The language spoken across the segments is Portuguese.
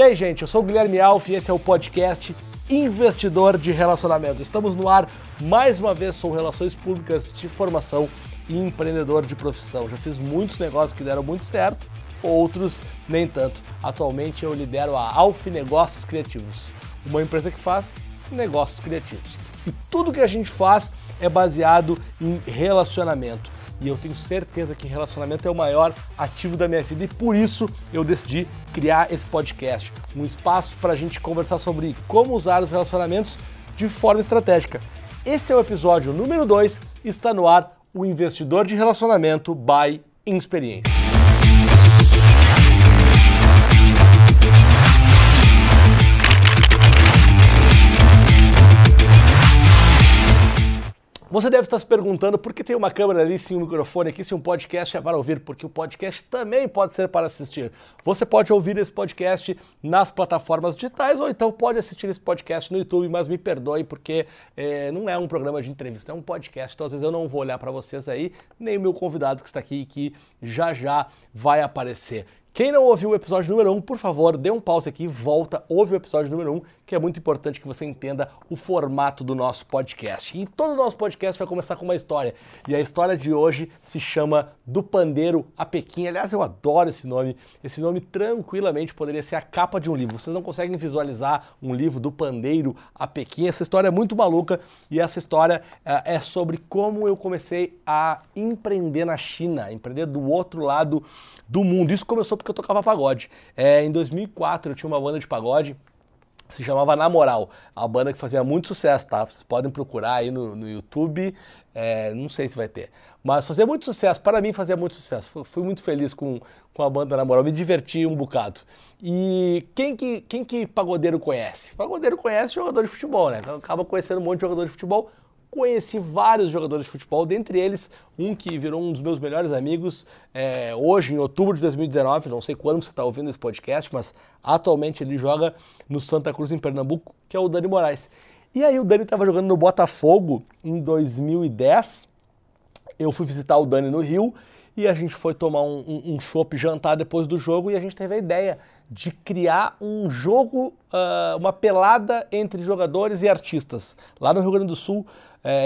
E aí, gente, eu sou o Guilherme Alf e esse é o podcast Investidor de Relacionamento. Estamos no ar mais uma vez, sou Relações Públicas de Formação e empreendedor de profissão. Já fiz muitos negócios que deram muito certo, outros nem tanto. Atualmente eu lidero a Alf Negócios Criativos, uma empresa que faz negócios criativos. E tudo que a gente faz é baseado em relacionamento e eu tenho certeza que relacionamento é o maior ativo da minha vida e por isso eu decidi criar esse podcast, um espaço para a gente conversar sobre como usar os relacionamentos de forma estratégica. Esse é o episódio número 2, está no ar o Investidor de Relacionamento by Experiência. Você deve estar se perguntando por que tem uma câmera ali, sim um microfone aqui, se um podcast é para ouvir, porque o podcast também pode ser para assistir. Você pode ouvir esse podcast nas plataformas digitais ou então pode assistir esse podcast no YouTube, mas me perdoe porque é, não é um programa de entrevista, é um podcast, então às vezes eu não vou olhar para vocês aí, nem o meu convidado que está aqui que já já vai aparecer. Quem não ouviu o episódio número 1, um, por favor, dê um pause aqui, volta, ouve o episódio número 1, um, que é muito importante que você entenda o formato do nosso podcast. E todo o nosso podcast vai começar com uma história. E a história de hoje se chama Do Pandeiro a Pequim. Aliás, eu adoro esse nome. Esse nome tranquilamente poderia ser a capa de um livro. Vocês não conseguem visualizar um livro do Pandeiro a Pequim. Essa história é muito maluca e essa história é, é sobre como eu comecei a empreender na China, empreender do outro lado do mundo. Isso começou porque eu tocava pagode. É, em 2004 eu tinha uma banda de pagode se chamava Na Moral, a banda que fazia muito sucesso, tá? Vocês podem procurar aí no, no YouTube, é, não sei se vai ter, mas fazia muito sucesso, para mim fazia muito sucesso, fui, fui, muito feliz com, com a banda Na Moral, me diverti um bocado. E quem que, quem que pagodeiro conhece? Pagodeiro conhece jogador de futebol, né? Então acaba conhecendo um monte de jogador de futebol, conheci vários jogadores de futebol, dentre eles um que virou um dos meus melhores amigos é, hoje, em outubro de 2019. Não sei quando você está ouvindo esse podcast, mas atualmente ele joga no Santa Cruz, em Pernambuco, que é o Dani Moraes. E aí o Dani estava jogando no Botafogo em 2010. Eu fui visitar o Dani no Rio e a gente foi tomar um, um, um chopp jantar depois do jogo e a gente teve a ideia de criar um jogo, uh, uma pelada entre jogadores e artistas. Lá no Rio Grande do Sul,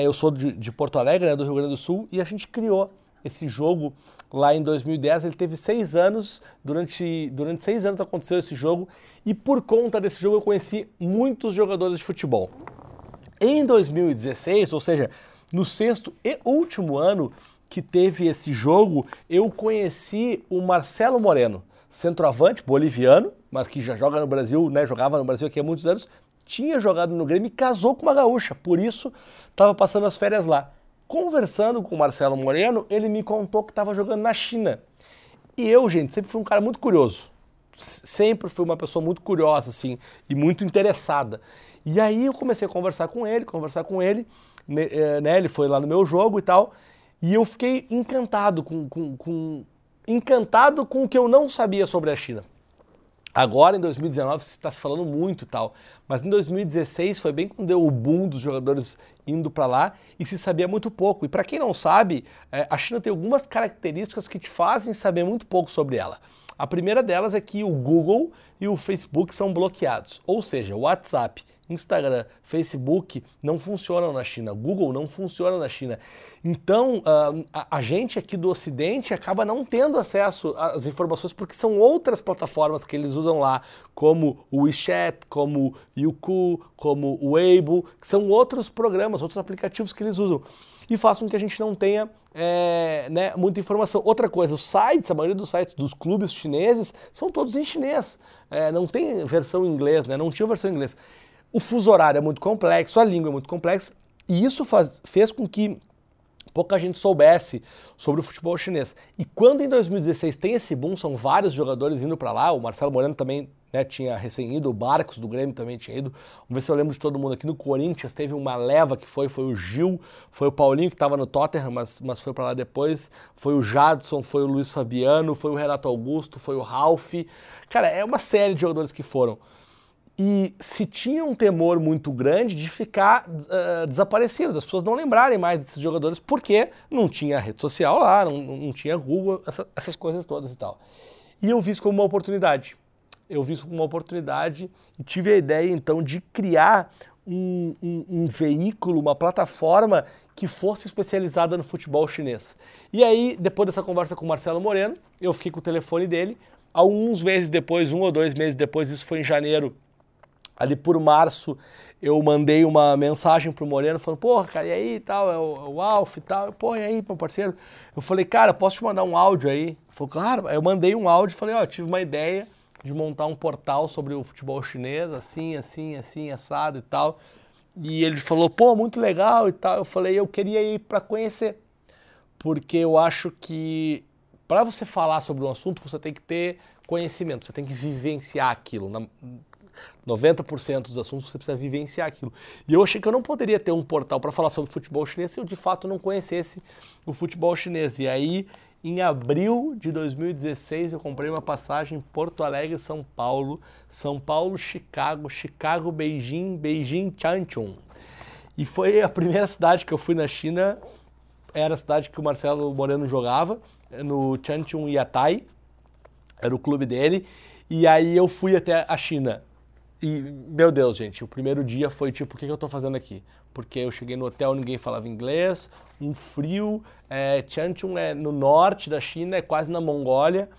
eu sou de, de Porto Alegre, né, do Rio Grande do Sul, e a gente criou esse jogo lá em 2010. Ele teve seis anos, durante, durante seis anos aconteceu esse jogo, e por conta desse jogo eu conheci muitos jogadores de futebol. Em 2016, ou seja, no sexto e último ano que teve esse jogo, eu conheci o Marcelo Moreno, centroavante boliviano, mas que já joga no Brasil, né, jogava no Brasil aqui há muitos anos, tinha jogado no Grêmio e casou com uma gaúcha, por isso estava passando as férias lá. Conversando com o Marcelo Moreno, ele me contou que estava jogando na China. E eu, gente, sempre fui um cara muito curioso. Sempre fui uma pessoa muito curiosa, assim, e muito interessada. E aí eu comecei a conversar com ele, conversar com ele, eh, né? Ele foi lá no meu jogo e tal. E eu fiquei encantado com, com, com encantado com o que eu não sabia sobre a China. Agora, em 2019, está se falando muito tal, mas em 2016 foi bem quando deu o boom dos jogadores indo para lá e se sabia muito pouco. E para quem não sabe, é, a China tem algumas características que te fazem saber muito pouco sobre ela. A primeira delas é que o Google e o Facebook são bloqueados, ou seja, o WhatsApp Instagram, Facebook não funcionam na China, Google não funciona na China. Então, uh, a, gente aqui do Ocidente acaba não tendo acesso às informações porque são outras plataformas que eles usam lá, como o WeChat, como o Youku, como o Weibo, que são outros programas, outros aplicativos que eles usam e façam com que a gente não tenha é, né, muita informação. Outra coisa, os sites, a maioria dos sites dos clubes chineses são todos em chinês, é, não tem versão em inglês, né, não tinha versão em inglês. O fuso horário é muito complexo, a língua é muito complexa, e isso faz, fez com que pouca gente soubesse sobre o futebol chinês. E quando em 2016 tem esse boom, são vários jogadores indo para lá, o Marcelo Moreno também né, tinha recém ido, o Barcos do Grêmio também tinha ido. Vamos ver se eu lembro de todo mundo aqui. No Corinthians teve uma leva que foi, foi o Gil, foi o Paulinho que estava no Tottenham, mas, mas foi para lá depois. Foi o Jadson, foi o Luiz Fabiano, foi o Renato Augusto, foi o Ralph. Cara, é uma série de jogadores que foram e se tinha um temor muito grande de ficar uh, desaparecido, das pessoas não lembrarem mais desses jogadores, porque não tinha rede social lá, não, não tinha Google, essa, essas coisas todas e tal. E eu vi isso como uma oportunidade. eu vi isso como uma oportunidade e tive a ideia então de criar um, um, um, veículo, uma plataforma que fosse especializada no futebol chinês. E aí, depois dessa conversa com o Marcelo Moreno, eu fiquei com o telefone dele. Alguns meses depois, um ou dois meses depois, isso foi em janeiro, ali por março, eu mandei uma mensagem pro Moreno falando, porra, cara, e aí e tal, é o, é o Alf e tal, porra, e aí, meu parceiro? Eu falei, cara, posso te mandar um áudio aí? Ele falou, claro, eu mandei um áudio, falei, ó, oh, tive uma ideia, de montar um portal sobre o futebol chinês, assim, assim, assim, assado e tal. E ele falou, pô, muito legal e tal. Eu falei, eu queria ir para conhecer, porque eu acho que para você falar sobre um assunto, você tem que ter conhecimento, você tem que vivenciar aquilo. Na 90% dos assuntos você precisa vivenciar aquilo. E eu achei que eu não poderia ter um portal para falar sobre futebol chinês se eu de fato não conhecesse o futebol chinês. E aí em abril de 2016, eu comprei uma passagem Porto Alegre, São Paulo, São Paulo, Chicago, Chicago, Beijing, Beijing, Changchun. E foi a primeira cidade que eu fui na China, era a cidade que o Marcelo Moreno jogava, no Changchun Yatai, era o clube dele, e aí eu fui até a China. E, meu Deus, gente, o primeiro dia foi tipo, o que, que eu tô fazendo aqui? Porque eu cheguei no hotel, ninguém falava inglês, um frio, é, Changchun é no norte da China, é quase na Mongólia.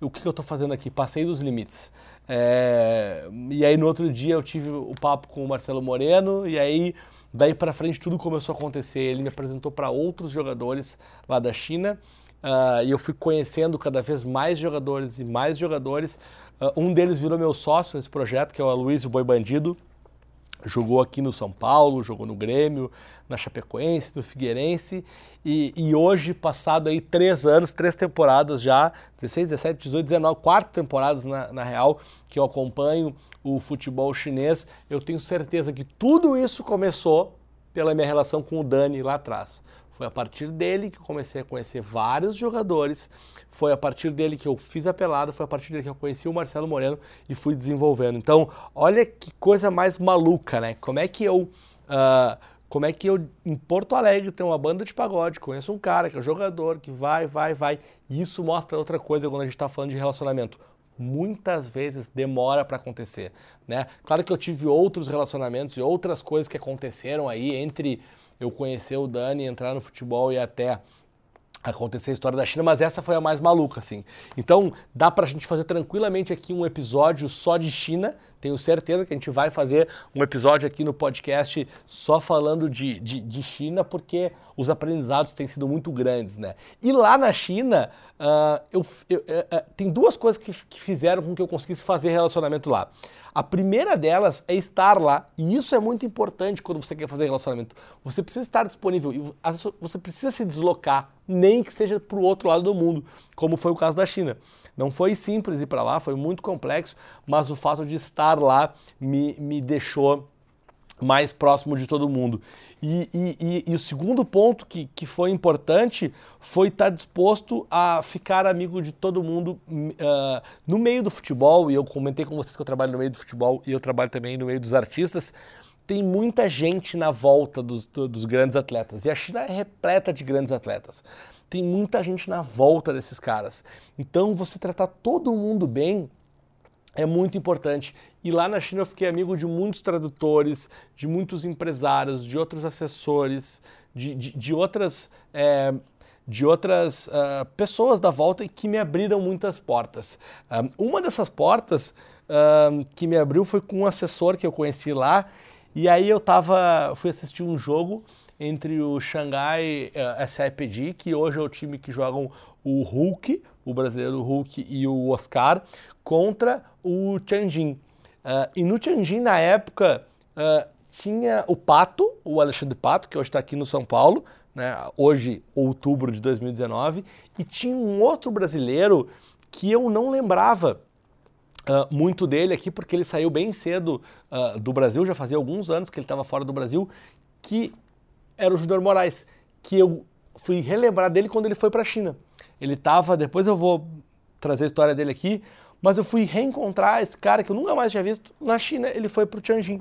O que, que eu tô fazendo aqui? Passei dos limites. É, e aí no outro dia eu tive o papo com o Marcelo Moreno, e aí daí para frente tudo começou a acontecer. Ele me apresentou para outros jogadores lá da China. Uh, e eu fui conhecendo cada vez mais jogadores e mais jogadores. Uh, um deles virou meu sócio nesse projeto, que é o Aloysio Boi Bandido. Jogou aqui no São Paulo, jogou no Grêmio, na Chapecoense, no Figueirense. E, e hoje, passado aí três anos, três temporadas já, 16, 17, 18, 19, quatro temporadas na, na real, que eu acompanho o futebol chinês, eu tenho certeza que tudo isso começou pela minha relação com o Dani lá atrás. Foi a partir dele que eu comecei a conhecer vários jogadores, foi a partir dele que eu fiz a pelada, foi a partir dele que eu conheci o Marcelo Moreno e fui desenvolvendo. Então, olha que coisa mais maluca, né? Como é que eu. Uh, como é que eu, em Porto Alegre, tenho uma banda de pagode, conheço um cara que é jogador, que vai, vai, vai. E isso mostra outra coisa quando a gente está falando de relacionamento muitas vezes demora para acontecer, né? Claro que eu tive outros relacionamentos e outras coisas que aconteceram aí entre eu conhecer o Dani, entrar no futebol e até acontecer a história da China, mas essa foi a mais maluca, assim. Então, dá pra gente fazer tranquilamente aqui um episódio só de China. Tenho certeza que a gente vai fazer um episódio aqui no podcast só falando de, de, de China, porque os aprendizados têm sido muito grandes, né? E lá na China, uh, eu, eu, uh, tem duas coisas que, que fizeram com que eu conseguisse fazer relacionamento lá. A primeira delas é estar lá, e isso é muito importante quando você quer fazer relacionamento. Você precisa estar disponível, e você precisa se deslocar, nem que seja para o outro lado do mundo, como foi o caso da China. Não foi simples ir para lá, foi muito complexo, mas o fato de estar lá me, me deixou mais próximo de todo mundo. E, e, e, e, o segundo ponto que, que foi importante foi estar disposto a ficar amigo de todo mundo uh, no meio do futebol. E eu comentei com vocês que eu trabalho no meio do futebol e eu trabalho também no meio dos artistas. Tem muita gente na volta dos, dos grandes atletas. E a China é repleta de grandes atletas. Tem muita gente na volta desses caras. Então, você tratar todo mundo bem é muito importante. E lá na China eu fiquei amigo de muitos tradutores, de muitos empresários, de outros assessores, de, de, de outras, é, de outras uh, pessoas da volta e que me abriram muitas portas. Um, uma dessas portas uh, que me abriu foi com um assessor que eu conheci lá. E aí eu tava, fui assistir um jogo entre o Xangai uh, eh, SIPG, que hoje é o time que jogam o Hulk, o brasileiro Hulk e o Oscar, contra o Tianjin. Uh, e no Tianjin, na época, uh, tinha o Pato, o Alexandre Pato, que hoje está aqui no São Paulo, né, hoje, outubro de 2019, e tinha um outro brasileiro que eu não lembrava uh, muito dele aqui, porque ele saiu bem cedo do Brasil, já fazia alguns anos que ele estava fora do Brasil, que era o Júnior Moraes, que eu fui relembrar dele quando ele foi para a China. Ele estava, depois eu vou trazer a história dele aqui, mas eu fui reencontrar esse cara que eu nunca mais tinha visto na China. Ele foi pro Tianjin.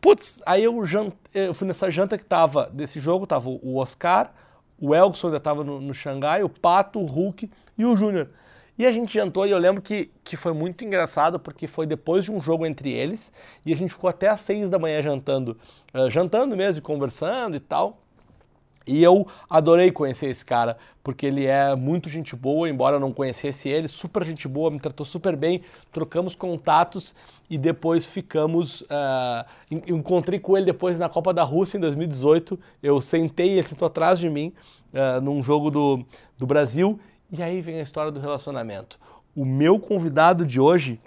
Putz, aí eu, jant... eu fui nessa janta que tava desse jogo, tava o Oscar, o Elson ainda tava no, no Xangai, o Pato, o Hulk e o Júnior. E a gente jantou e eu lembro que, que foi muito engraçado porque foi depois de um jogo entre eles e a gente ficou até às seis da manhã jantando, uh, jantando mesmo, conversando e tal. E eu adorei conhecer esse cara, porque ele é muito gente boa, embora eu não conhecesse ele, super gente boa, me tratou super bem, trocamos contatos e depois ficamos. Uh, encontrei com ele depois na Copa da Rússia em 2018. Eu sentei, ele sentou atrás de mim uh, num jogo do, do Brasil, e aí vem a história do relacionamento. O meu convidado de hoje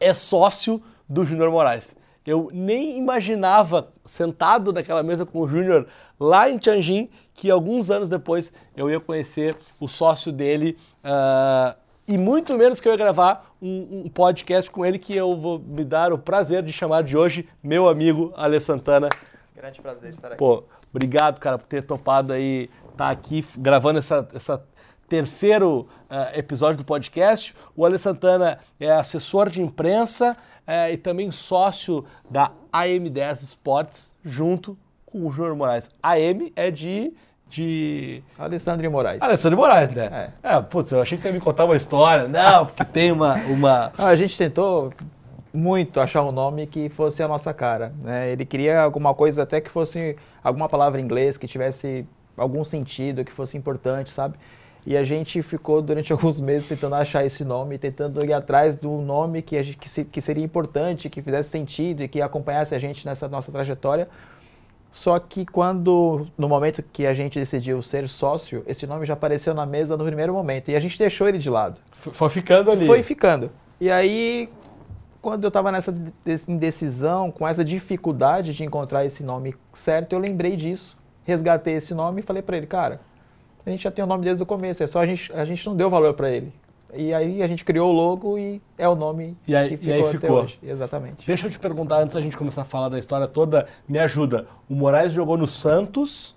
é sócio do Júnior Moraes. Eu nem imaginava, sentado naquela mesa com o Júnior lá em Tianjin, que alguns anos depois eu ia conhecer o sócio dele uh, e muito menos que eu ia gravar um, um, podcast com ele que eu vou me dar o prazer de chamar de hoje meu amigo Ale Santana. Grande prazer estar aqui. Pô, obrigado, cara, por ter topado aí, estar tá aqui gravando essa, essa terceiro uh, episódio do podcast. O Ale Santana é assessor de imprensa uh, e também sócio da AM10 Sports, junto com o Júnior Moraes. AM é de. De. Alessandro Moraes. Alessandro Moraes, né? É. é, putz, eu achei que tu ia me contar uma história. Não, porque tem uma. uma... a gente tentou muito achar um nome que fosse a nossa cara. Né? Ele queria alguma coisa até que fosse alguma palavra em inglês, que tivesse algum sentido, que fosse importante, sabe? E a gente ficou durante alguns meses tentando achar esse nome, tentando ir atrás do nome que, gente, que, se, que seria importante, que fizesse sentido e que acompanhasse a gente nessa nossa trajetória. Só que quando, no momento que a gente decidiu ser sócio, esse nome já apareceu na mesa no primeiro momento e a gente deixou ele de lado. Foi ficando ali. Foi ficando. E aí, quando eu estava nessa indecisão, com essa dificuldade de encontrar esse nome certo, eu lembrei disso, resgatei esse nome e falei para ele, cara, a gente já tem o nome desde o começo, é só a gente, a gente não deu valor para ele. E aí a gente criou o logo e é o nome e aí, que ficou, e aí ficou. hoje. Exatamente. Deixa eu te perguntar, antes da gente começar a falar da história toda, me ajuda. O Moraes jogou no Santos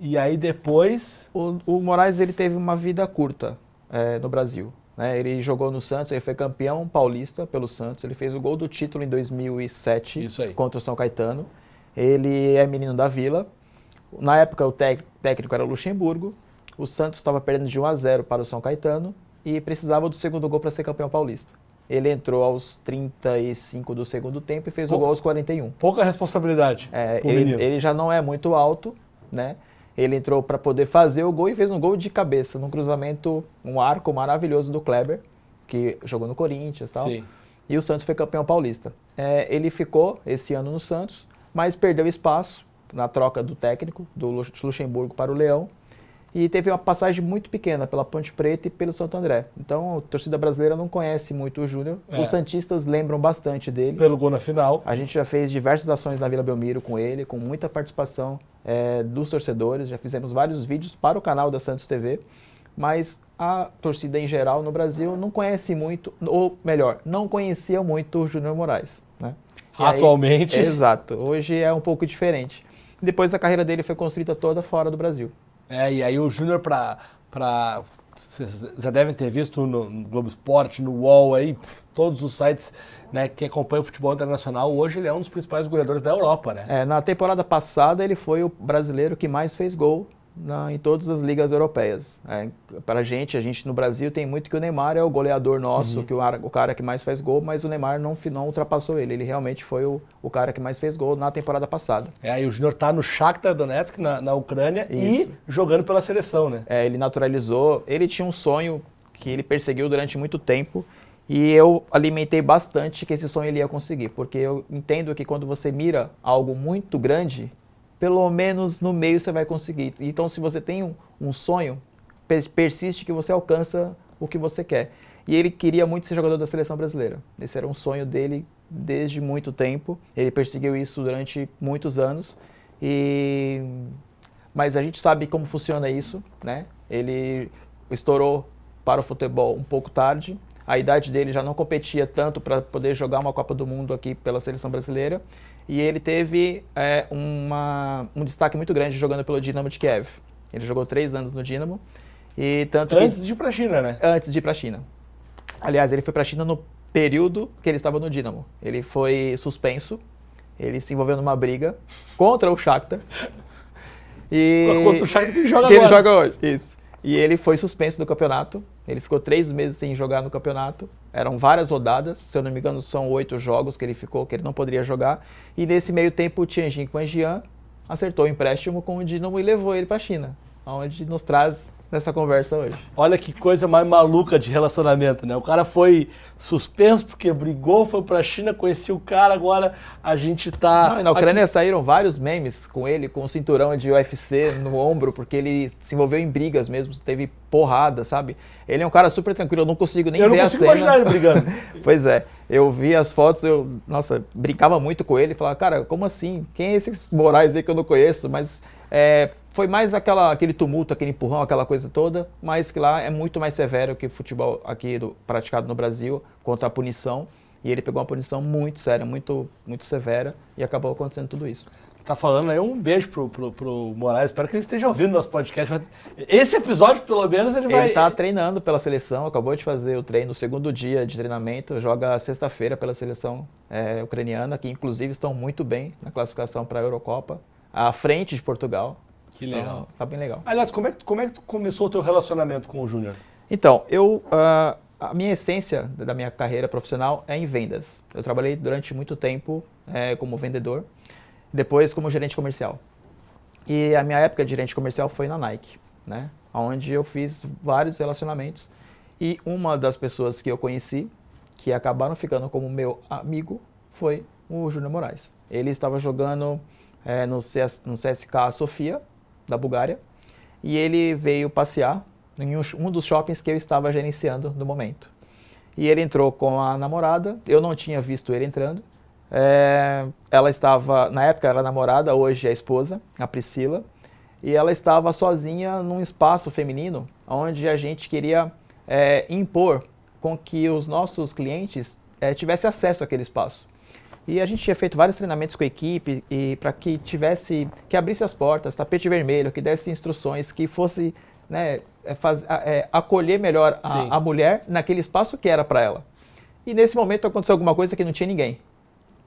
e aí depois... O, o Moraes ele teve uma vida curta é, no Brasil. Né? Ele jogou no Santos, ele foi campeão paulista pelo Santos, ele fez o gol do título em 2007 contra o São Caetano. Ele é menino da Vila. Na época o técnico era o Luxemburgo, o Santos estava perdendo de 1 a 0 para o São Caetano e precisava do segundo gol para ser campeão paulista. Ele entrou aos 35 do segundo tempo e fez Pou, o gol aos 41. Pouca responsabilidade. É, ele, ele, já não é muito alto, né? Ele entrou para poder fazer o gol e fez um gol de cabeça, num cruzamento, um arco maravilhoso do Kleber, que jogou no Corinthians e tal. Sim. E o Santos foi campeão paulista. É, ele ficou esse ano no Santos, mas perdeu espaço na troca do técnico, do Luxemburgo para o Leão, e teve uma passagem muito pequena pela Ponte Preta e pelo Santo André. Então, a torcida brasileira não conhece muito o Júnior. É. Os Santistas lembram bastante dele. Pelo gol na final. A gente já fez diversas ações na Vila Belmiro com ele, com muita participação é, dos torcedores. Já fizemos vários vídeos para o canal da Santos TV. Mas a torcida em geral no Brasil não conhece muito, ou melhor, não conhecia muito o Júnior Moraes. Né? Atualmente. Aí, exato. Hoje é um pouco diferente. Depois a carreira dele foi construída toda fora do Brasil. É, e aí o Júnior para para vocês já devem ter visto no, no Globo Esporte, no UOL aí, todos os sites né, que acompanham o futebol internacional, hoje ele é um dos principais goleadores da Europa, né? É, na temporada passada ele foi o brasileiro que mais fez gol na, em todas as ligas europeias. É, para a gente, a gente no Brasil tem muito que o Neymar é o goleador nosso, uhum. que o, o, cara que mais faz gol, mas o Neymar não, não ultrapassou ele. Ele realmente foi o, o cara que mais fez gol na temporada passada. É, e o Júnior tá no Shakhtar Donetsk, na, na Ucrânia, Isso. e jogando pela seleção, né? É, ele naturalizou, ele tinha um sonho que ele perseguiu durante muito tempo, e eu alimentei bastante que esse sonho ele ia conseguir, porque eu entendo que quando você mira algo muito grande, pelo menos no meio você vai conseguir. Então, se você tem um, um sonho, persiste que você alcança o que você quer. E ele queria muito ser jogador da seleção brasileira. Esse era um sonho dele desde muito tempo. Ele perseguiu isso durante muitos anos. E mas a gente sabe como funciona isso, né? Ele estourou para o futebol um pouco tarde. A idade dele já não competia tanto para poder jogar uma Copa do Mundo aqui pela seleção brasileira e ele teve é, uma, um destaque muito grande jogando pelo Dinamo de Kiev. Ele jogou três anos no Dinamo. E tanto antes que, de ir para a China, né? Antes de ir para a China. Aliás, ele foi para a China no período que ele estava no Dinamo. Ele foi suspenso, ele se envolveu numa briga contra o Shakhtar. E... Contra o Shakhtar que ele joga que agora. ele joga hoje, isso. E ele foi suspenso do campeonato. Ele ficou três meses sem jogar no campeonato. Eram várias rodadas, se eu não me engano, são oito jogos que ele ficou, que ele não poderia jogar. E nesse meio tempo, o Tianjin Quanjian acertou o empréstimo com o Dinamo e levou ele para a China, onde nos traz nessa conversa hoje. Olha que coisa mais maluca de relacionamento, né? O cara foi suspenso porque brigou, foi pra China, conhecia o cara, agora a gente tá. Não, na Ucrânia aqui... saíram vários memes com ele, com o cinturão de UFC no ombro, porque ele se envolveu em brigas mesmo, teve porrada, sabe? Ele é um cara super tranquilo, eu não consigo nem eu ver a cena. Eu não consigo imaginar ele brigando. pois é, eu vi as fotos, eu, nossa, brincava muito com ele, falava, cara, como assim? Quem é esses Moraes aí que eu não conheço? Mas é, foi mais aquela, aquele tumulto, aquele empurrão, aquela coisa toda, mas que lá é muito mais severo que o futebol aqui do, praticado no Brasil, contra a punição. E ele pegou uma punição muito séria, muito, muito severa, e acabou acontecendo tudo isso. Tá falando aí um beijo pro, pro, pro Moraes. Espero que ele esteja ouvindo nosso podcast. Esse episódio, pelo menos, ele vai. Ele tá treinando pela seleção, acabou de fazer o treino, o segundo dia de treinamento, joga sexta-feira pela seleção é, ucraniana, que inclusive estão muito bem na classificação para a Eurocopa, à frente de Portugal. Que então, legal. Tá bem legal. Aliás, como é que, como é que tu começou o teu relacionamento com o Júnior? Então, eu, uh, a minha essência da minha carreira profissional é em vendas. Eu trabalhei durante muito tempo é, como vendedor, depois como gerente comercial. E a minha época de gerente comercial foi na Nike, né? Onde eu fiz vários relacionamentos. E uma das pessoas que eu conheci, que acabaram ficando como meu amigo, foi o Júnior Moraes. Ele estava jogando é, no, CS, no CSK Sofia, da Bulgária, e ele veio passear em um, dos shoppings que eu estava gerenciando no momento. E ele entrou com a namorada, eu não tinha visto ele entrando. É, ela estava, na época era namorada, hoje é esposa, a Priscila, e ela estava sozinha num espaço feminino, onde a gente queria é, impor com que os nossos clientes é, tivessem acesso àquele espaço. E a gente tinha feito vários treinamentos com a equipe e para que tivesse, que abrisse as portas, tapete vermelho, que desse instruções, que fosse né, é, faz, é, acolher melhor a, a, mulher naquele espaço que era para ela. E nesse momento aconteceu alguma coisa que não tinha ninguém.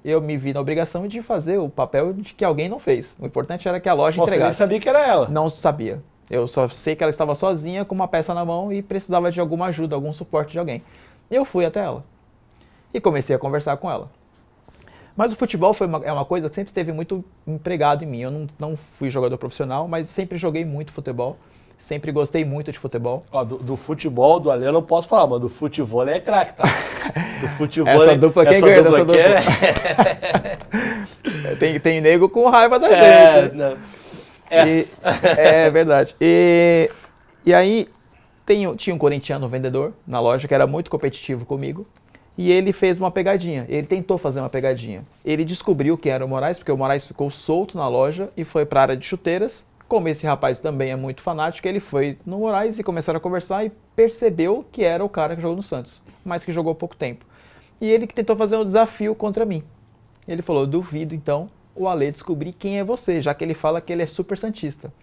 Eu me vi na obrigação de fazer o papel de que alguém não fez. O importante era que a loja Você entregasse. Você nem sabia que era ela? Não sabia. Eu só sei que ela estava sozinha com uma peça na mão e precisava de alguma ajuda, algum suporte de alguém. Eu fui até ela e comecei a conversar com ela. Mas o futebol foi uma, é uma coisa que sempre esteve muito empregado em mim. Eu não, não fui jogador profissional, mas sempre joguei muito futebol. Sempre gostei muito de futebol. Ó, do, do, futebol, do Ale eu não posso falar, mas do futebol é craque, tá? Do futebol essa dupla quem ganha dessa dupla? É... tem, tem nego com raiva da é, gente. Não. E, é verdade. E, e aí tem, tinha um corintiano vendedor na loja que era muito competitivo comigo e ele fez uma pegadinha. Ele tentou fazer uma pegadinha. Ele descobriu quem era o Moraes, porque o Moraes ficou solto na loja e foi para a área de chuteiras. Como esse rapaz também é muito fanático, ele foi no Moraes e começaram a conversar e percebeu que era o cara que jogou no Santos, mas que jogou pouco tempo. E ele que tentou fazer um desafio contra mim. Ele falou: duvido então o Ale descobrir quem é você, já que ele fala que ele é super santista.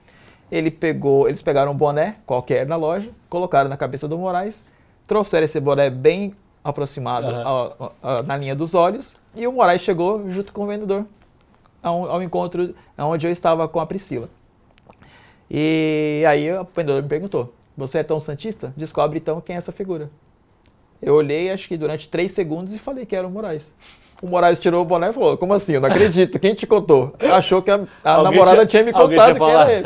Ele pegou, eles pegaram um boné qualquer na loja, colocaram na cabeça do Moraes, trouxeram esse boné bem aproximado uhum. ao, ao, na linha dos olhos, e o Moraes chegou junto com o vendedor ao, ao encontro onde eu estava com a Priscila. E aí o vendedor me perguntou: Você é tão santista? Descobre então quem é essa figura. Eu olhei, acho que durante três segundos, e falei que era o Moraes. O Moraes tirou o boné e falou: Como assim? Eu não acredito. Quem te contou? Achou que a, a namorada tinha, tinha me contado que era ele.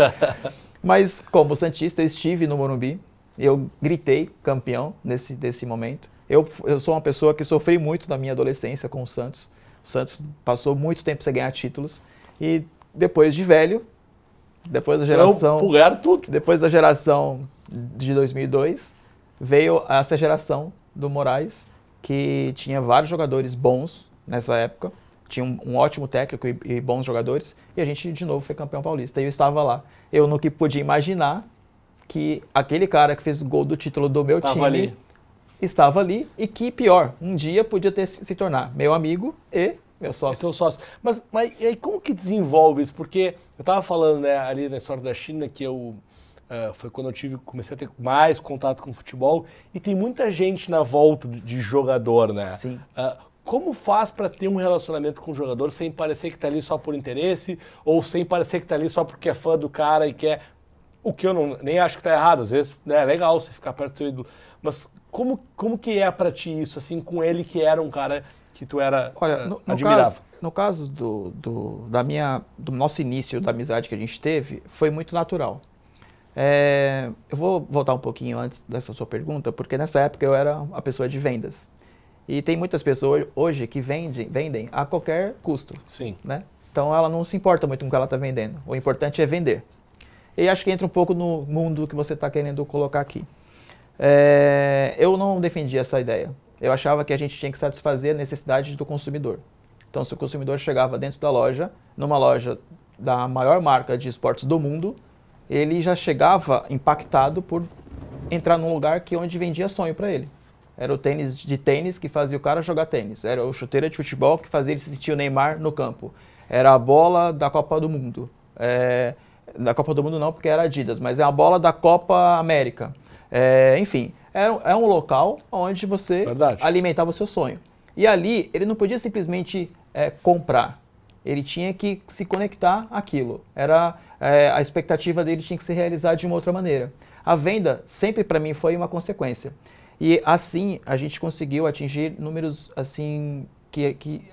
Mas, como Santista, eu estive no Morumbi. Eu gritei campeão nesse, nesse momento. Eu, eu sou uma pessoa que sofri muito na minha adolescência com o Santos. O Santos passou muito tempo sem ganhar títulos. E depois de velho, depois da geração. Eu tudo. Depois da geração de 2002, veio essa geração do Moraes, que tinha vários jogadores bons nessa época. Tinha um, um ótimo técnico e, e, bons jogadores. E a gente, de novo, foi campeão paulista. E eu estava lá. Eu não que podia imaginar que aquele cara que fez o gol do título do meu Tava time ali estava ali e que, pior, um dia podia ter, se tornar meu amigo e meu sócio. Teu sócio. Mas, mas e aí como que desenvolve isso? Porque eu estava falando né, ali na história da China que eu uh, foi quando eu tive comecei a ter mais contato com futebol e tem muita gente na volta de jogador, né? Sim. Uh, como faz para ter um relacionamento com o jogador sem parecer que está ali só por interesse ou sem parecer que está ali só porque é fã do cara e quer O que eu não, nem acho que tá errado, às vezes né, é legal você ficar perto do seu ídolo. Mas como, como que é pra ti isso, assim, com ele que era um cara que tu era Olha, no, no admirava? caso, no caso do, do, da minha, do nosso início da amizade que a gente teve, foi muito natural. É, eu vou voltar um pouquinho antes dessa sua pergunta, porque nessa época eu era a pessoa de vendas. E tem muitas pessoas hoje que vendem, vendem a qualquer custo. Sim. Né? Então ela não se importa muito com o que ela está vendendo. O importante é vender. E acho que entra um pouco no mundo que você está querendo colocar aqui. É, eu não defendia essa ideia. Eu achava que a gente tinha que satisfazer a necessidade do consumidor. Então, se o consumidor chegava dentro da loja, numa loja da maior marca de esportes do mundo, ele já chegava impactado por entrar num lugar que onde vendia sonho para ele. Era o tênis de tênis que fazia o cara jogar tênis. Era o chuteira de futebol que fazia ele se sentir o Neymar no campo. Era a bola da Copa do Mundo. É, da Copa do Mundo não, porque era Adidas, mas é a bola da Copa América. É, enfim, é, é, um local onde você Verdade. alimentava o seu sonho. E ali, ele não podia simplesmente é, comprar. Ele tinha que se conectar àquilo. Era é, a expectativa dele tinha que se realizar de uma outra maneira. A venda sempre para mim foi uma consequência. E assim a gente conseguiu atingir números assim que, que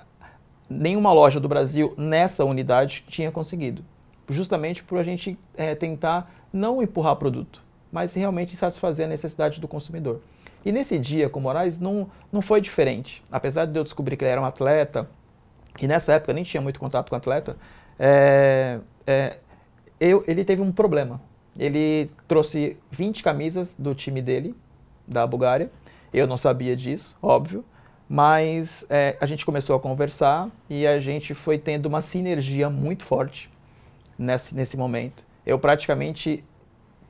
nenhuma loja do Brasil nessa unidade tinha conseguido. Justamente por a gente é, tentar não empurrar produto, mas realmente satisfazer a necessidade do consumidor. E nesse dia com o Moraes não, não foi diferente. Apesar de eu descobrir que ele era um atleta, e nessa época eu nem tinha muito contato com atleta, é, é, eu, ele teve um problema. Ele trouxe 20 camisas do time dele, da Bulgária. Eu não sabia disso, óbvio. Mas é, a gente começou a conversar e a gente foi tendo uma sinergia muito forte nesse, nesse momento. Eu praticamente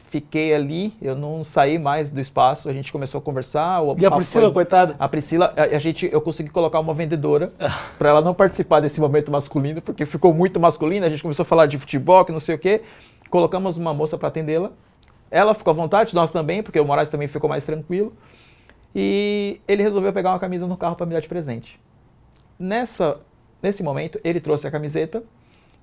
fiquei ali, eu não saí mais do espaço, a gente começou a conversar. E a Priscila, foi, coitada? A Priscila, a, a, gente, eu consegui colocar uma vendedora para ela não participar desse momento masculino, porque ficou muito masculino, a gente começou a falar de futebol, que não sei o quê. Colocamos uma moça para atendê-la. Ela ficou à vontade, nós também, porque o Moraes também ficou mais tranquilo. E ele resolveu pegar uma camisa no carro para me dar de presente. Nessa, nesse momento, ele trouxe a camiseta,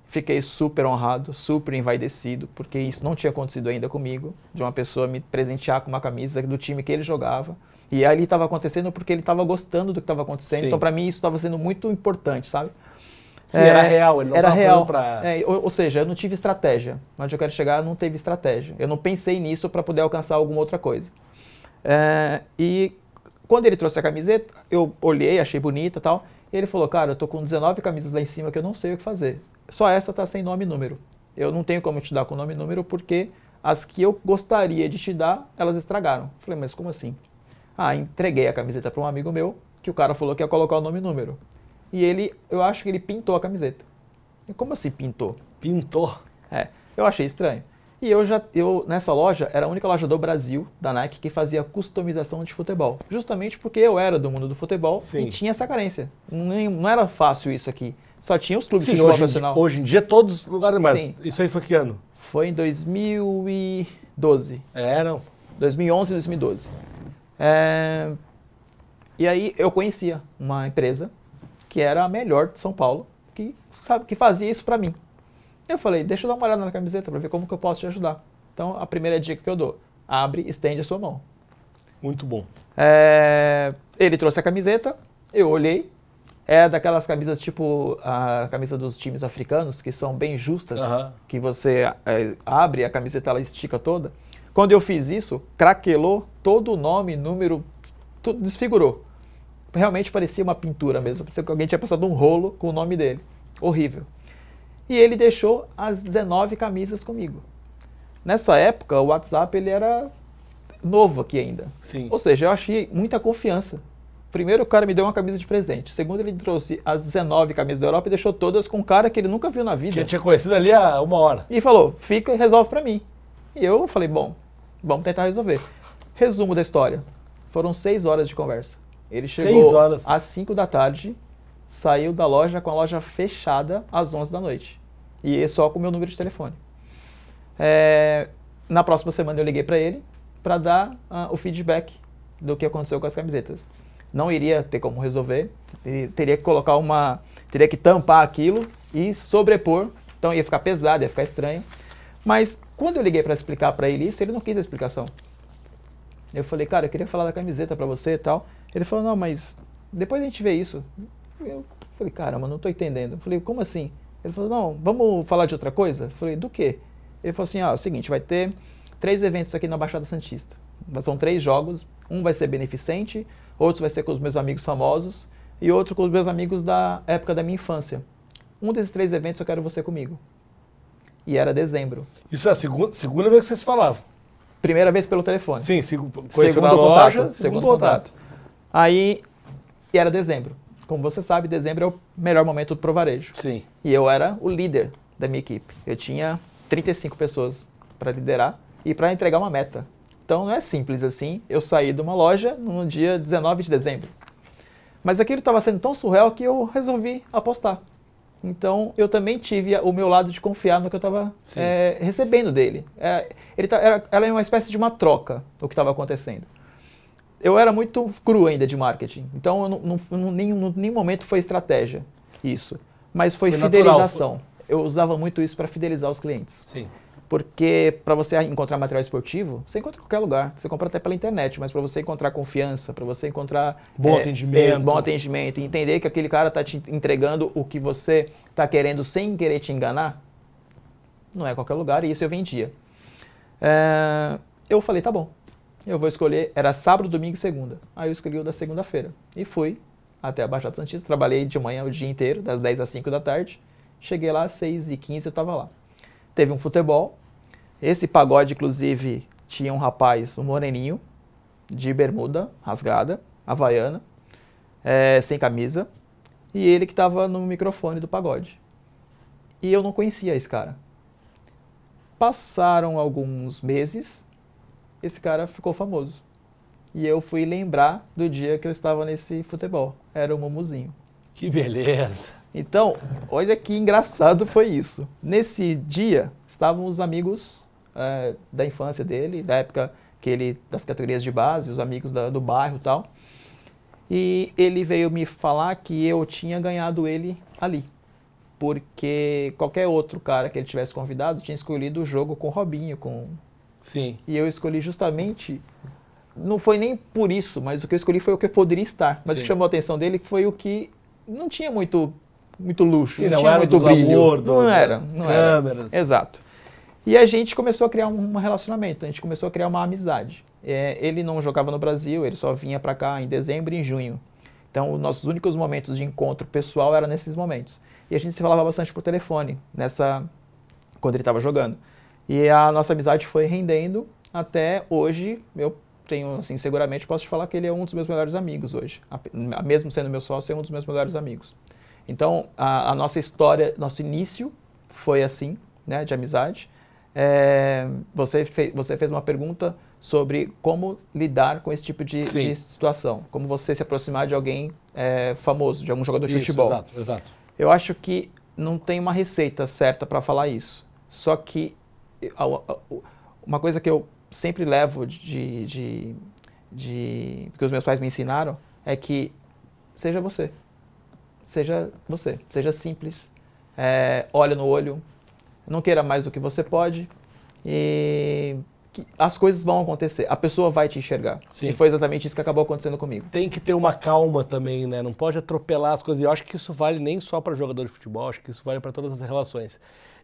Fiquei super honrado, super envaidecido, porque isso não tinha acontecido ainda comigo, de uma pessoa me presentear com uma camisa do time que ele jogava. E ali estava acontecendo porque ele estava gostando do que estava acontecendo. Sim. Então, para mim, isso estava sendo muito importante, sabe? Sim, é, era real, ele não era real. Pra... É, ou, ou, seja, eu não tive estratégia. Onde eu quero chegar, não teve estratégia. Eu não pensei nisso para poder alcançar alguma outra coisa. É, e quando ele trouxe a camiseta, eu olhei, achei bonita e tal. E ele falou, cara, eu tô com 19 camisas lá em cima que eu não sei o que fazer. Só essa está sem nome e número. Eu não tenho como te dar com nome e número porque as que eu gostaria de te dar, elas estragaram. Falei, mas como assim? Ah, entreguei a camiseta para um amigo meu, que o cara falou que ia colocar o nome e número. E ele, eu acho que ele pintou a camiseta. E como assim pintou? Pintou? É, eu achei estranho. E eu já, eu nessa loja era a única loja do Brasil da Nike que fazia customização de futebol, justamente porque eu era do mundo do futebol Sim. e tinha essa carência. Não, não era fácil isso aqui. Só tinha os clubes Sim, de futebol hoje, profissional. Hoje em dia, todos os lugares mais. Sim. Isso aí foi que ano? Foi em 2012. É, não. 2011 e 2012. É... E aí eu conhecia uma empresa que era a melhor de São Paulo, que, sabe, que fazia isso para mim. Eu falei, deixa eu dar uma olhada na camiseta para ver como que eu posso te ajudar. Então, a primeira dica que eu dou, abre, estende a sua mão. Muito bom. É... Ele trouxe a camiseta, eu olhei, é daquelas camisas tipo a camisa dos times africanos, que são bem justas, uhum. que você é, abre a camiseta ela estica toda. Quando eu fiz isso, craquelou todo o nome, número, tudo desfigurou. Realmente parecia uma pintura mesmo, parecia que alguém tinha passado um rolo com o nome dele. Horrível. E ele deixou as 19 camisas comigo. Nessa época, o WhatsApp ele era novo aqui ainda. Sim. Ou seja, eu achei muita confiança Primeiro, o cara me deu uma camisa de presente. Segundo, ele trouxe as 19 camisas da Europa e deixou todas com um cara que ele nunca viu na vida. Que tinha conhecido ali há uma hora. E falou: fica e resolve para mim. E eu falei: bom, vamos tentar resolver. Resumo da história: foram seis horas de conversa. Ele chegou às 5 da tarde, saiu da loja com a loja fechada às 11 da noite. E só com o meu número de telefone. É, na próxima semana eu liguei para ele para dar uh, o feedback do que aconteceu com as camisetas não iria ter como resolver, teria que colocar uma, teria que tampar aquilo e sobrepor, então ia ficar pesado, ia ficar estranho. Mas quando eu liguei para explicar para ele isso, ele não quis a explicação. Eu falei, cara, eu queria falar da camiseta para você e tal. Ele falou, não, mas depois a gente vê isso. Eu falei, caramba, não tô entendendo. Eu falei, como assim? Ele falou, não, vamos falar de outra coisa? Eu falei, do quê? Ele falou assim, ah, é o seguinte, vai ter três eventos aqui na Baixada Santista. São três jogos, um vai ser beneficente, outro vai ser com os meus amigos famosos e outro com os meus amigos da época da minha infância. Um desses três eventos eu quero você comigo. E era dezembro. Isso é a segunda, segunda vez que vocês falavam? Primeira vez pelo telefone. Sim, conheceu na loja, contato, segundo contato. Aí, e era dezembro. Como você sabe, dezembro é o melhor momento pro varejo. Sim. E eu era o líder da minha equipe. Eu tinha 35 pessoas para liderar e para entregar uma meta. Então não é simples assim. Eu saí de uma loja no dia 19 de dezembro. Mas aquilo estava sendo tão surreal que eu resolvi apostar. Então eu também tive o meu lado de confiar no que eu estava é, recebendo dele. É, ele tá, era, era uma espécie de uma troca o que estava acontecendo. Eu era muito cru ainda de marketing, então eu não, não, nenhum, nenhum momento foi estratégia isso, mas foi, foi fidelização. Natural. Eu usava muito isso para fidelizar os clientes. Sim. Porque para você encontrar material esportivo, você encontra em qualquer lugar. Você compra até pela internet, mas para você encontrar confiança, para você encontrar bom é, atendimento, é, bom atendimento, entender que aquele cara está te entregando o que você está querendo sem querer te enganar, não é qualquer lugar. E isso eu vendia. É, eu falei, tá bom. Eu vou escolher. Era sábado, domingo e segunda. Aí eu escolhi o da segunda-feira e fui até a Baixada Santista. Trabalhei de manhã o dia inteiro, das 10 às 5 da tarde. Cheguei lá às 6 e 15 eu estava lá. Teve um futebol. Esse pagode, inclusive, tinha um rapaz, um moreninho, de bermuda rasgada, havaiana, é, sem camisa, e ele que estava no microfone do pagode. E eu não conhecia esse cara. Passaram alguns meses, esse cara ficou famoso. E eu fui lembrar do dia que eu estava nesse futebol. Era o Mumuzinho. Que beleza! Então, olha que engraçado foi isso. Nesse dia, estavam os amigos é, da infância dele, da época que ele, das categorias de base, os amigos da, do bairro e tal. E ele veio me falar que eu tinha ganhado ele ali. Porque qualquer outro cara que ele tivesse convidado tinha escolhido o jogo com o Robinho, com... Sim. E eu escolhi justamente não foi nem por isso, mas o que eu escolhi foi o que eu poderia estar. Mas Sim. o que chamou a atenção dele foi o que não tinha muito muito luxo, Sim, não, não era muito brilho. Do, não era, não câmeras. era. Exato. E a gente começou a criar um relacionamento, a gente começou a criar uma amizade. É, ele não jogava no Brasil, ele só vinha para cá em dezembro e em junho. Então, os nossos únicos momentos de encontro pessoal eram nesses momentos. E a gente se falava bastante por telefone, nessa quando ele estava jogando. E a nossa amizade foi rendendo até hoje. Eu tenho, assim, seguramente posso te falar que ele é um dos meus melhores amigos hoje. Mesmo sendo meu sócio, é um dos meus melhores amigos. Então, a, a nossa história, nosso início foi assim, né, de amizade. É, você, fez, você fez uma pergunta sobre como lidar com esse tipo de, de situação, como você se aproximar de alguém é, famoso, de algum jogador de isso, futebol. Exato, exato. Eu acho que não tem uma receita certa para falar isso. Só que uma coisa que eu sempre levo de, de, de, que os meus pais me ensinaram é que seja você seja você, seja simples, é, olha no olho, não queira mais do que você pode e as coisas vão acontecer, a pessoa vai te enxergar. Sim. E foi exatamente isso que acabou acontecendo comigo. Tem que ter uma calma também, né? Não pode atropelar as coisas. E eu acho que isso vale nem só para jogador de futebol, acho que isso vale para todas as relações.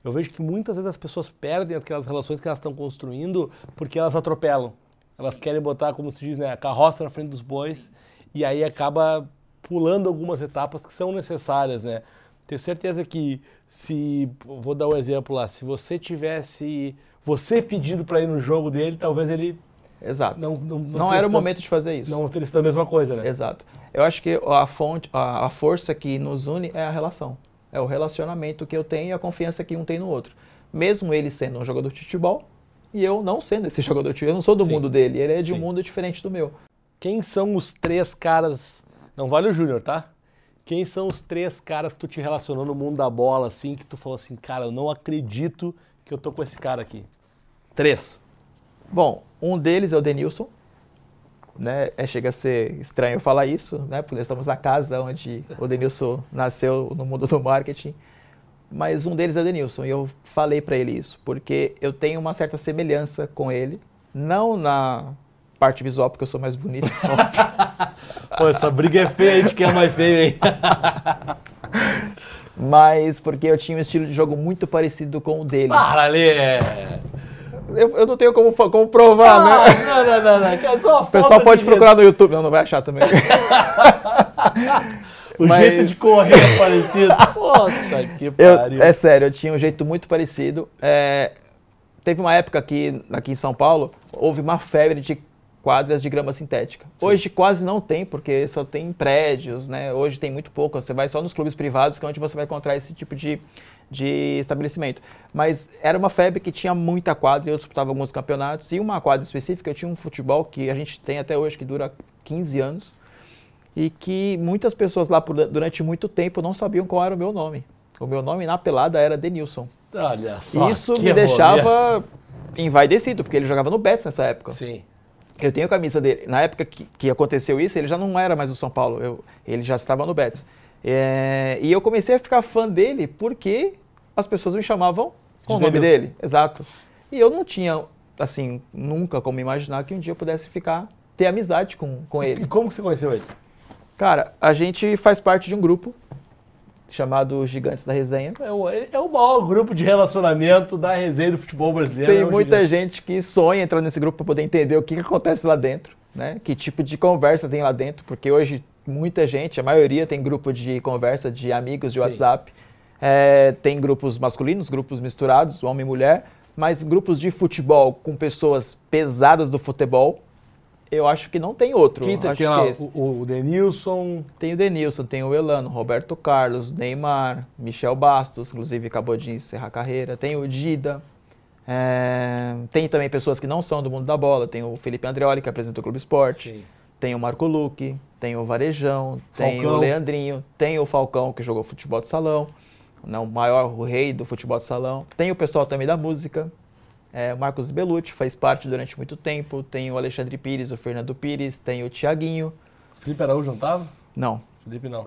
Eu vejo que muitas vezes as pessoas perdem aquelas relações que elas estão construindo porque elas atropelam. Elas Sim. querem botar, como se diz, né, a carroça na frente dos bois Sim. e aí acaba pulando algumas etapas que são necessárias, né? Tenho certeza que se vou dar um exemplo lá, se você tivesse você pedido para ir no jogo dele, talvez ele Exato. Não, não, não, não era o momento de fazer isso. Não teria sido a mesma coisa, né? Exato. Eu acho que a fonte, a, a força que nos une é a relação. É o relacionamento que eu tenho e a confiança que um tem no outro. Mesmo ele sendo um jogador de futebol e eu não sendo esse jogador de futebol. Eu não sou do Sim. mundo dele, ele é de Sim. um mundo diferente do meu. Quem são os três caras não vale o Júnior, tá? Quem são os três caras que tu te relacionou no mundo da bola, assim, que tu falou assim, cara, eu não acredito que eu tô com esse cara aqui? Três. Bom, um deles é o Denilson. Né? É, chega a ser estranho falar isso, né? Porque estamos na casa onde o Denilson nasceu no mundo do marketing. mas um deles é o Denilson. E eu falei para ele isso, porque eu tenho uma certa semelhança com ele, não na parte visual, porque eu sou mais bonito. Pô, essa briga é feia, a gente quer mais feio, hein? mas porque eu tinha um estilo de jogo muito parecido com o dele. Para! Eu, eu, não tenho como, como provar, ah, né? Não, não, não, não. É só o pessoal pode procurar no YouTube. Não, não vai achar também. o Mas... jeito de correr é parecido. Nossa, que pariu. Eu, é sério, eu tinha um jeito muito parecido. É, teve uma época aqui, aqui em São Paulo, houve uma febre de quadras de grama sintética. Sim. Hoje quase não tem, porque só tem prédios, né? Hoje tem muito pouco. Você vai só nos clubes privados, que é onde você vai encontrar esse tipo de, de estabelecimento. Mas era uma febre que tinha muita quadra e eu disputava alguns campeonatos. E uma quadra específica, eu tinha um futebol que a gente tem até hoje, que dura 15 anos, e que muitas pessoas lá por, durante muito tempo não sabiam qual era o meu nome. O meu nome na pelada era Denilson. Olha só. Isso me deixava envaidecido, porque ele jogava no Betis nessa época. Sim. Eu tenho a camisa dele. Na época que, que aconteceu isso, ele já não era mais o São Paulo. Eu, ele já estava no Betis. É, e eu comecei a ficar fã dele porque as pessoas me chamavam com De o nome Deus. dele. Exato. E eu não tinha, assim, nunca como imaginar que um dia eu pudesse ficar, ter amizade com, com ele. E como que você conheceu ele? Cara, a gente faz parte de um grupo chamado Gigantes da Resenha. É o, é o maior grupo de relacionamento da resenha do futebol brasileiro. Tem é muita gigante. gente que sonha entrar nesse grupo para poder entender o que, que acontece lá dentro, né? Que tipo de conversa tem lá dentro, porque hoje muita gente, a maioria tem grupo de conversa de amigos de Sim. WhatsApp. É, tem grupos masculinos, grupos misturados, homem e mulher, mas grupos de futebol com pessoas pesadas do futebol, eu acho que não tem outro. Quem tem, tem lá, o, o Denilson? Tem o Denilson, tem o Elano, Roberto Carlos, Neymar, Michel Bastos, inclusive acabou de encerrar a carreira. Tem o Dida. É, tem também pessoas que não são do mundo da bola. Tem o Felipe Andreoli, que apresenta o Clube Esporte. Sim. Tem o Marco Luque, tem o Varejão, tem Falcão. o Leandrinho, tem o Falcão, que jogou futebol de salão. Não, o maior, o rei do futebol de salão. Tem o pessoal também da música. É, Marcos Belucci faz parte durante muito tempo. Tem o Alexandre Pires, o Fernando Pires, tem o Tiaguinho. Felipe Araújo não estava? Não. Felipe não.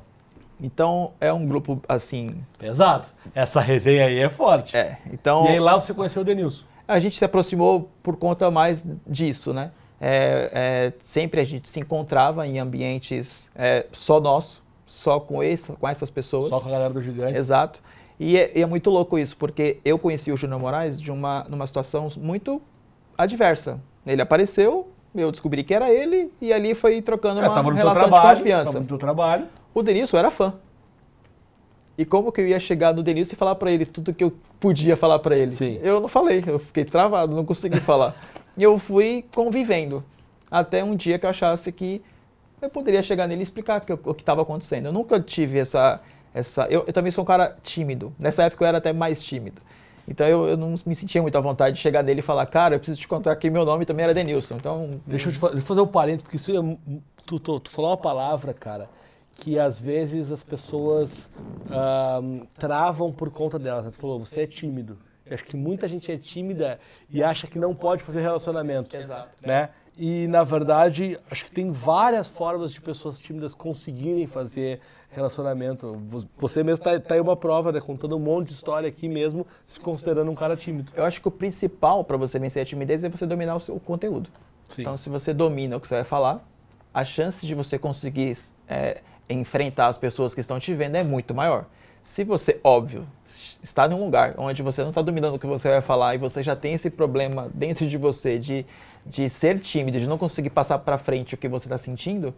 Então é um grupo assim. Pesado. Essa resenha aí é forte. É. Então. E aí lá você conheceu o Denilson? A gente se aproximou por conta mais disso, né? É, é, sempre a gente se encontrava em ambientes é, só nosso, só com, esse, com essas pessoas. Só com a galera do gigante. Exato. E é, e é, muito louco isso, porque eu conheci o Júnior Moraes de uma, numa situação muito adversa. Ele apareceu, eu descobri que era ele, e ali foi trocando é, uma relação trabalho, de confiança. Tava no teu trabalho. O Denilson era fã. E como que eu ia chegar no Denilson e falar para ele tudo que eu podia falar para ele? Sim. Eu não falei, eu fiquei travado, não consegui falar. E eu fui convivendo, até um dia que eu achasse que eu poderia chegar nele e explicar o que estava acontecendo. Eu nunca tive essa essa. Eu, eu, também sou um cara tímido. Nessa época eu era até mais tímido. Então eu, eu não me sentia muito à vontade de chegar nele e falar, cara, eu preciso te contar que meu nome também era Denilson. Então. Deixa eu te fazer, fazer um parênteses, porque isso é. Tu, tu, tu falou uma palavra, cara, que às vezes as pessoas travam por conta delas. Né? Tu falou, você é tímido. Eu acho que muita gente é tímida e acha que não pode fazer relacionamento. Exato. Né? E, na verdade, acho que tem várias formas de pessoas tímidas conseguirem fazer relacionamento. Você mesmo está tá aí uma prova, né? Contando um monte de história aqui mesmo, se considerando um cara tímido. Eu acho que o principal para você vencer a timidez é você dominar o seu conteúdo. Sim. Então, se você domina o que você vai falar, a chance de você conseguir é, enfrentar as pessoas que estão te vendo é muito maior. Se você, óbvio, está num lugar onde você não está dominando o que você vai falar e você já tem esse problema dentro de você de, de ser tímido, de não conseguir passar para frente o que você está sentindo,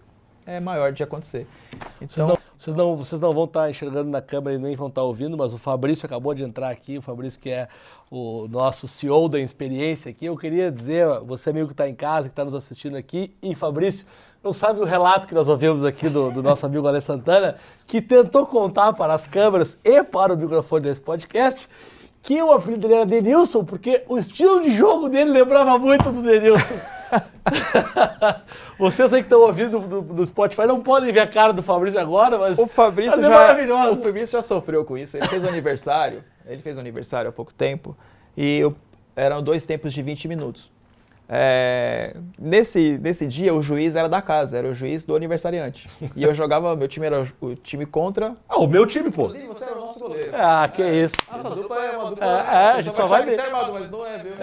é maior de acontecer. Então, vocês não, vocês não vão estar tá enxergando na câmera e nem vão estar tá ouvindo, mas o Fabrício acabou de entrar aqui, o Fabrício que é o nosso CEO da experiência aqui. Eu queria dizer, você amigo que está em casa, que está nos assistindo aqui, e Fabrício, não sabe o relato que nós ouvimos aqui do, do nosso amigo Ale Santana, que tentou contar para as câmeras e para o microfone desse podcast que o apelido dele era Denilson, porque o estilo de jogo dele lembrava muito do Denilson. Vocês aí que estão ouvindo do, do, Spotify não podem ver a cara do Fabrício agora, mas, o Fabrício mas é já, maravilhoso. O Fabrício já sofreu com isso. Ele fez um aniversário, ele fez um aniversário há pouco tempo, e eu, eram dois tempos de 20 minutos. É, nesse, nesse dia, o juiz era da casa, era o juiz do aniversariante. E eu jogava, meu time era o time contra. Ah, o meu time, pô. Inclusive, você era o nosso goleiro. Ah, que isso. Nossa dupla é uma dupla. É, é, a gente só vai ver. Mas não é, viu?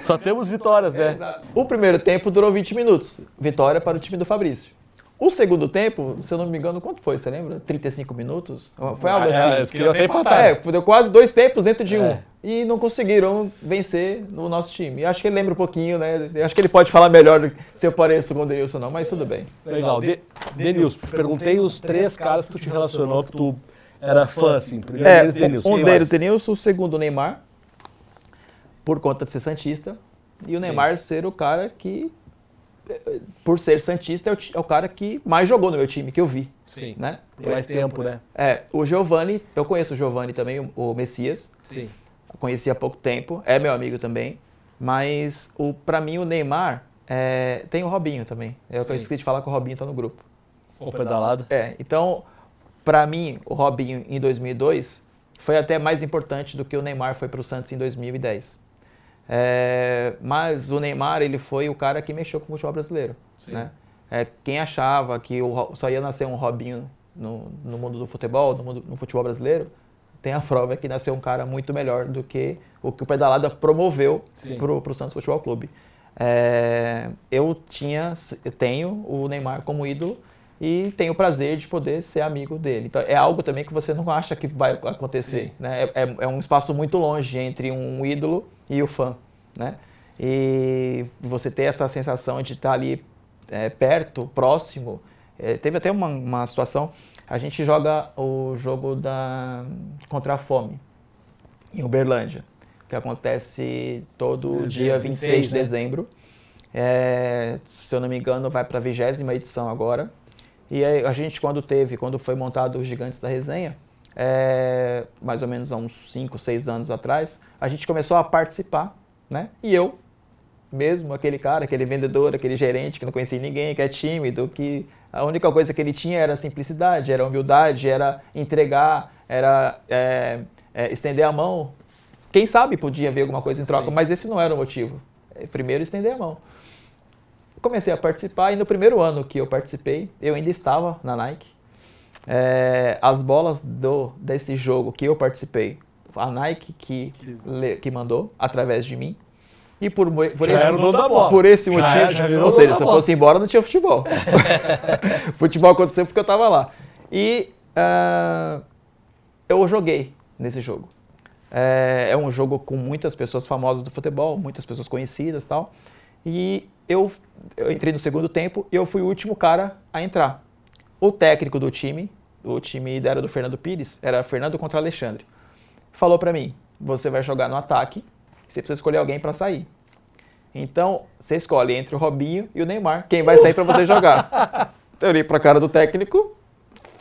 Só temos vitórias, né? Exato. O primeiro tempo durou 20 minutos. Vitória para o time do Fabrício. O segundo tempo, se eu não me engano, quanto foi? Você lembra? 35 minutos? Foi algo assim. É, queriam até empatar. É, deu quase dois tempos dentro de um. É. E não conseguiram vencer no nosso time. E acho que ele lembra um pouquinho, né? Eu Acho que ele pode falar melhor que se eu pareço com o Denilson ou não, mas tudo bem. Legal. De, Denilson, te perguntei os três caras que tu te relacionou, que tu era fã, assim. Primeiro É, deles, Denilson. um deles? Denilson, o segundo, o Neymar, por conta de ser Santista. E o Sim. Neymar ser o cara que, por ser Santista, é o, é o cara que mais jogou no meu time, que eu vi. Sim. Né? Por mais tempo, né? É, o Giovanni, eu conheço o Giovanni também, o, o Messias. Sim. Conheci há pouco tempo, é meu amigo também. Mas, o, pra mim, o Neymar é, tem o Robinho também. Eu Sim. esqueci de falar que o Robinho tá no grupo. O pedalado. É, então, pra mim, o Robinho em 2002 foi até mais importante do que o Neymar foi pro Santos em 2010. É, mas o Neymar, ele foi o cara que mexeu com o futebol brasileiro. Sim. Né? É, quem achava que o só ia nascer um Robinho no, no mundo do futebol, no, mundo, no futebol brasileiro, tem a prova que nasceu um cara muito melhor do que o que o Pedalada promoveu pro, pro Santos Futebol Clube. É, eu tinha, eu tenho o Neymar como ídolo e tenho o prazer de poder ser amigo dele. Então é algo também que você não acha que vai acontecer, Sim. né? É, é- é um espaço muito longe entre um ídolo e o fã, né? E você ter essa sensação de estar ali é, perto, próximo. É, teve até uma, uma situação, a gente joga o jogo da contra a fome em Uberlândia, que acontece todo É, dia dia 26 de 26, né? dezembro. É, se eu não me engano, vai para a vigésima edição agora. E aí, a gente, quando teve, quando foi montado os Gigantes da Resenha, é, mais ou menos há uns 5, 6 anos atrás, a gente começou a participar, né? E eu, mesmo aquele cara, aquele vendedor, aquele gerente que não conhecia ninguém, que é tímido, que a única coisa que ele tinha era simplicidade, era humildade, era entregar, era é, é, estender a mão. Quem sabe podia ver alguma coisa em troca, Sim. mas esse não era o motivo. Primeiro estender a mão. Comecei a participar e no primeiro ano que eu participei, eu ainda estava na Nike. É, as bolas do, desse jogo que eu participei, a Nike que, que mandou através de mim. E por, por Já esse, era o dono da bola. por esse Já motivo, era, já virou ou seja, se eu bola. fosse embora não tinha futebol. futebol aconteceu porque eu estava lá. E ah, eu joguei nesse jogo. É, é um jogo com muitas pessoas famosas do futebol, muitas pessoas conhecidas e tal. E eu, eu entrei no segundo tempo e eu fui o último cara a entrar. O técnico do time, o time era do Fernando Pires, era Fernando contra Alexandre. Falou pra mim: você vai jogar no ataque, você precisa escolher alguém pra sair. Então, você escolhe entre o Robinho e o Neymar, quem vai sair pra você jogar. Eu olhei pra cara do técnico,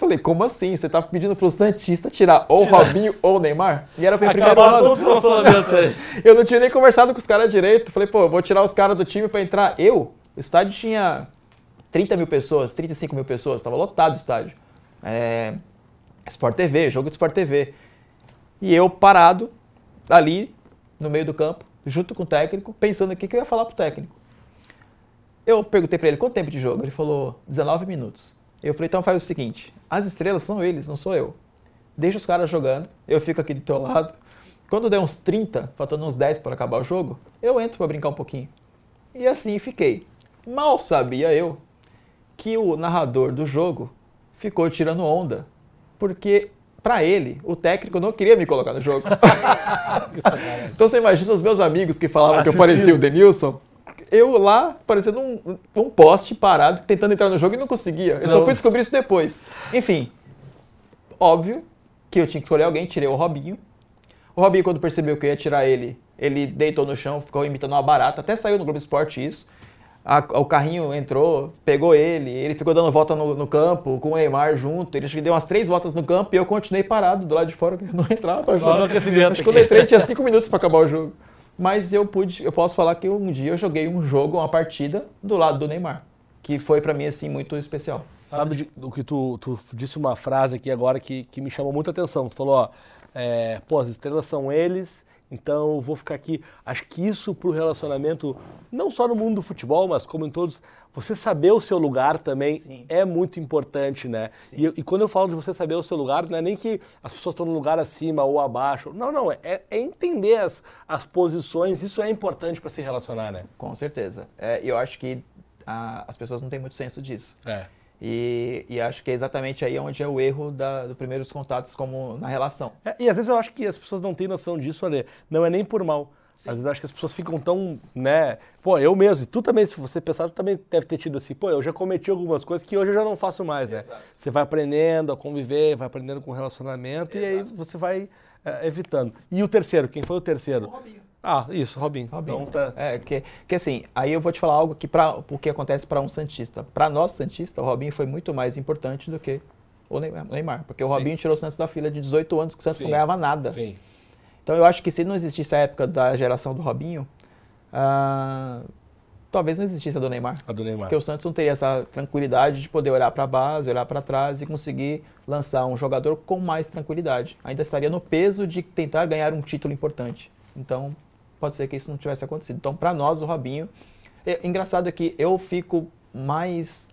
falei: como assim? Você tá pedindo pro Santista tirar ou o Robinho ou o Neymar? E era meu primeiro ano. todos os relacionamentos aí. Eu não tinha nem conversado com os caras direito. Falei, pô, vou tirar os caras do time pra entrar. Eu? O estádio tinha 30 mil pessoas, 35 mil pessoas, tava lotado o estádio. É, Sport TV, jogo de Sport TV. E eu parado ali no meio do campo, junto com o técnico, pensando o que que eu ia falar pro técnico. Eu perguntei pra ele quanto tempo de jogo. Ele falou 19 minutos. Eu falei, então faz o seguinte: as estrelas são eles, não sou eu. Deixa os caras jogando, eu fico aqui do teu lado. Quando der uns 30, faltando uns 10 para acabar o jogo, eu entro para brincar um pouquinho. E assim fiquei. Mal sabia eu que o narrador do jogo ficou tirando onda, porque para ele, o técnico não queria me colocar no jogo. então você imagina os meus amigos que falavam que eu parecia o Denilson, eu lá parecendo um, um poste parado, tentando entrar no jogo e não conseguia. Eu Não. só fui descobrir isso depois. Enfim, óbvio que eu tinha que escolher alguém, tirei o Robinho. O Robinho, quando percebeu que eu ia tirar ele, ele deitou no chão, ficou imitando uma barata, até saiu no Globo Esporte isso. A- o carrinho entrou, pegou ele, ele ficou dando volta no, no campo com o Neymar junto. Ele deu umas três voltas no campo e eu continuei parado do lado de fora, eu não entrava. Só no aquecimento Acho que quando eu entrei tinha cinco minutos para acabar o jogo. Mas eu pude, eu posso falar que um dia eu joguei um jogo, uma partida do lado do Neymar, que foi para mim assim muito especial. Sabe de- do que tu, tu disse uma frase aqui agora que, que me chamou muita atenção. Tu falou, ó, é, pô, as estrelas são eles Então eu vou ficar aqui. Acho que isso para o relacionamento, não só no mundo do futebol, mas como em todos, você saber o seu lugar também Sim. é muito importante, né? E, e, quando eu falo de você saber o seu lugar, não é nem que as pessoas estão no lugar acima ou abaixo. Não, não, é, é entender as, as posições, isso é importante para se relacionar, né? Com certeza. É, eu acho que a, as pessoas não têm muito senso disso. É. E, e, acho que é exatamente aí onde é o erro da, do primeiros contatos como na relação. É, e às vezes eu acho que as pessoas não têm noção disso, Ale. Não é nem por mal. Sim. Às vezes eu acho que as pessoas ficam tão, né? Pô, eu mesmo, e tu também, se você pensar, você também deve ter tido assim, pô, eu já cometi algumas coisas que hoje eu já não faço mais, né? Exato. Você vai aprendendo a conviver, vai aprendendo com o relacionamento Exato. e aí você vai é, evitando. E o terceiro, quem foi o terceiro? O Robinho. Ah, isso, Robin. Robin. Então, tá... É, que, que assim, aí eu vou te falar algo que para o que acontece para um Santista. Para nós Santista, o Robinho foi muito mais importante do que o Neymar. Porque o Sim. Robinho tirou o Santos da fila de 18 anos que o Santos Sim. não ganhava nada. Sim. Então eu acho que se não existisse a época da geração do Robinho, ah, talvez não existisse a do Neymar. A do Neymar. Porque o Santos não teria essa tranquilidade de poder olhar para a base, olhar para trás e conseguir lançar um jogador com mais tranquilidade. Ainda estaria no peso de tentar ganhar um título importante. Então, pode ser que isso não tivesse acontecido. Então, para nós, o Robinho. É, engraçado é que eu fico mais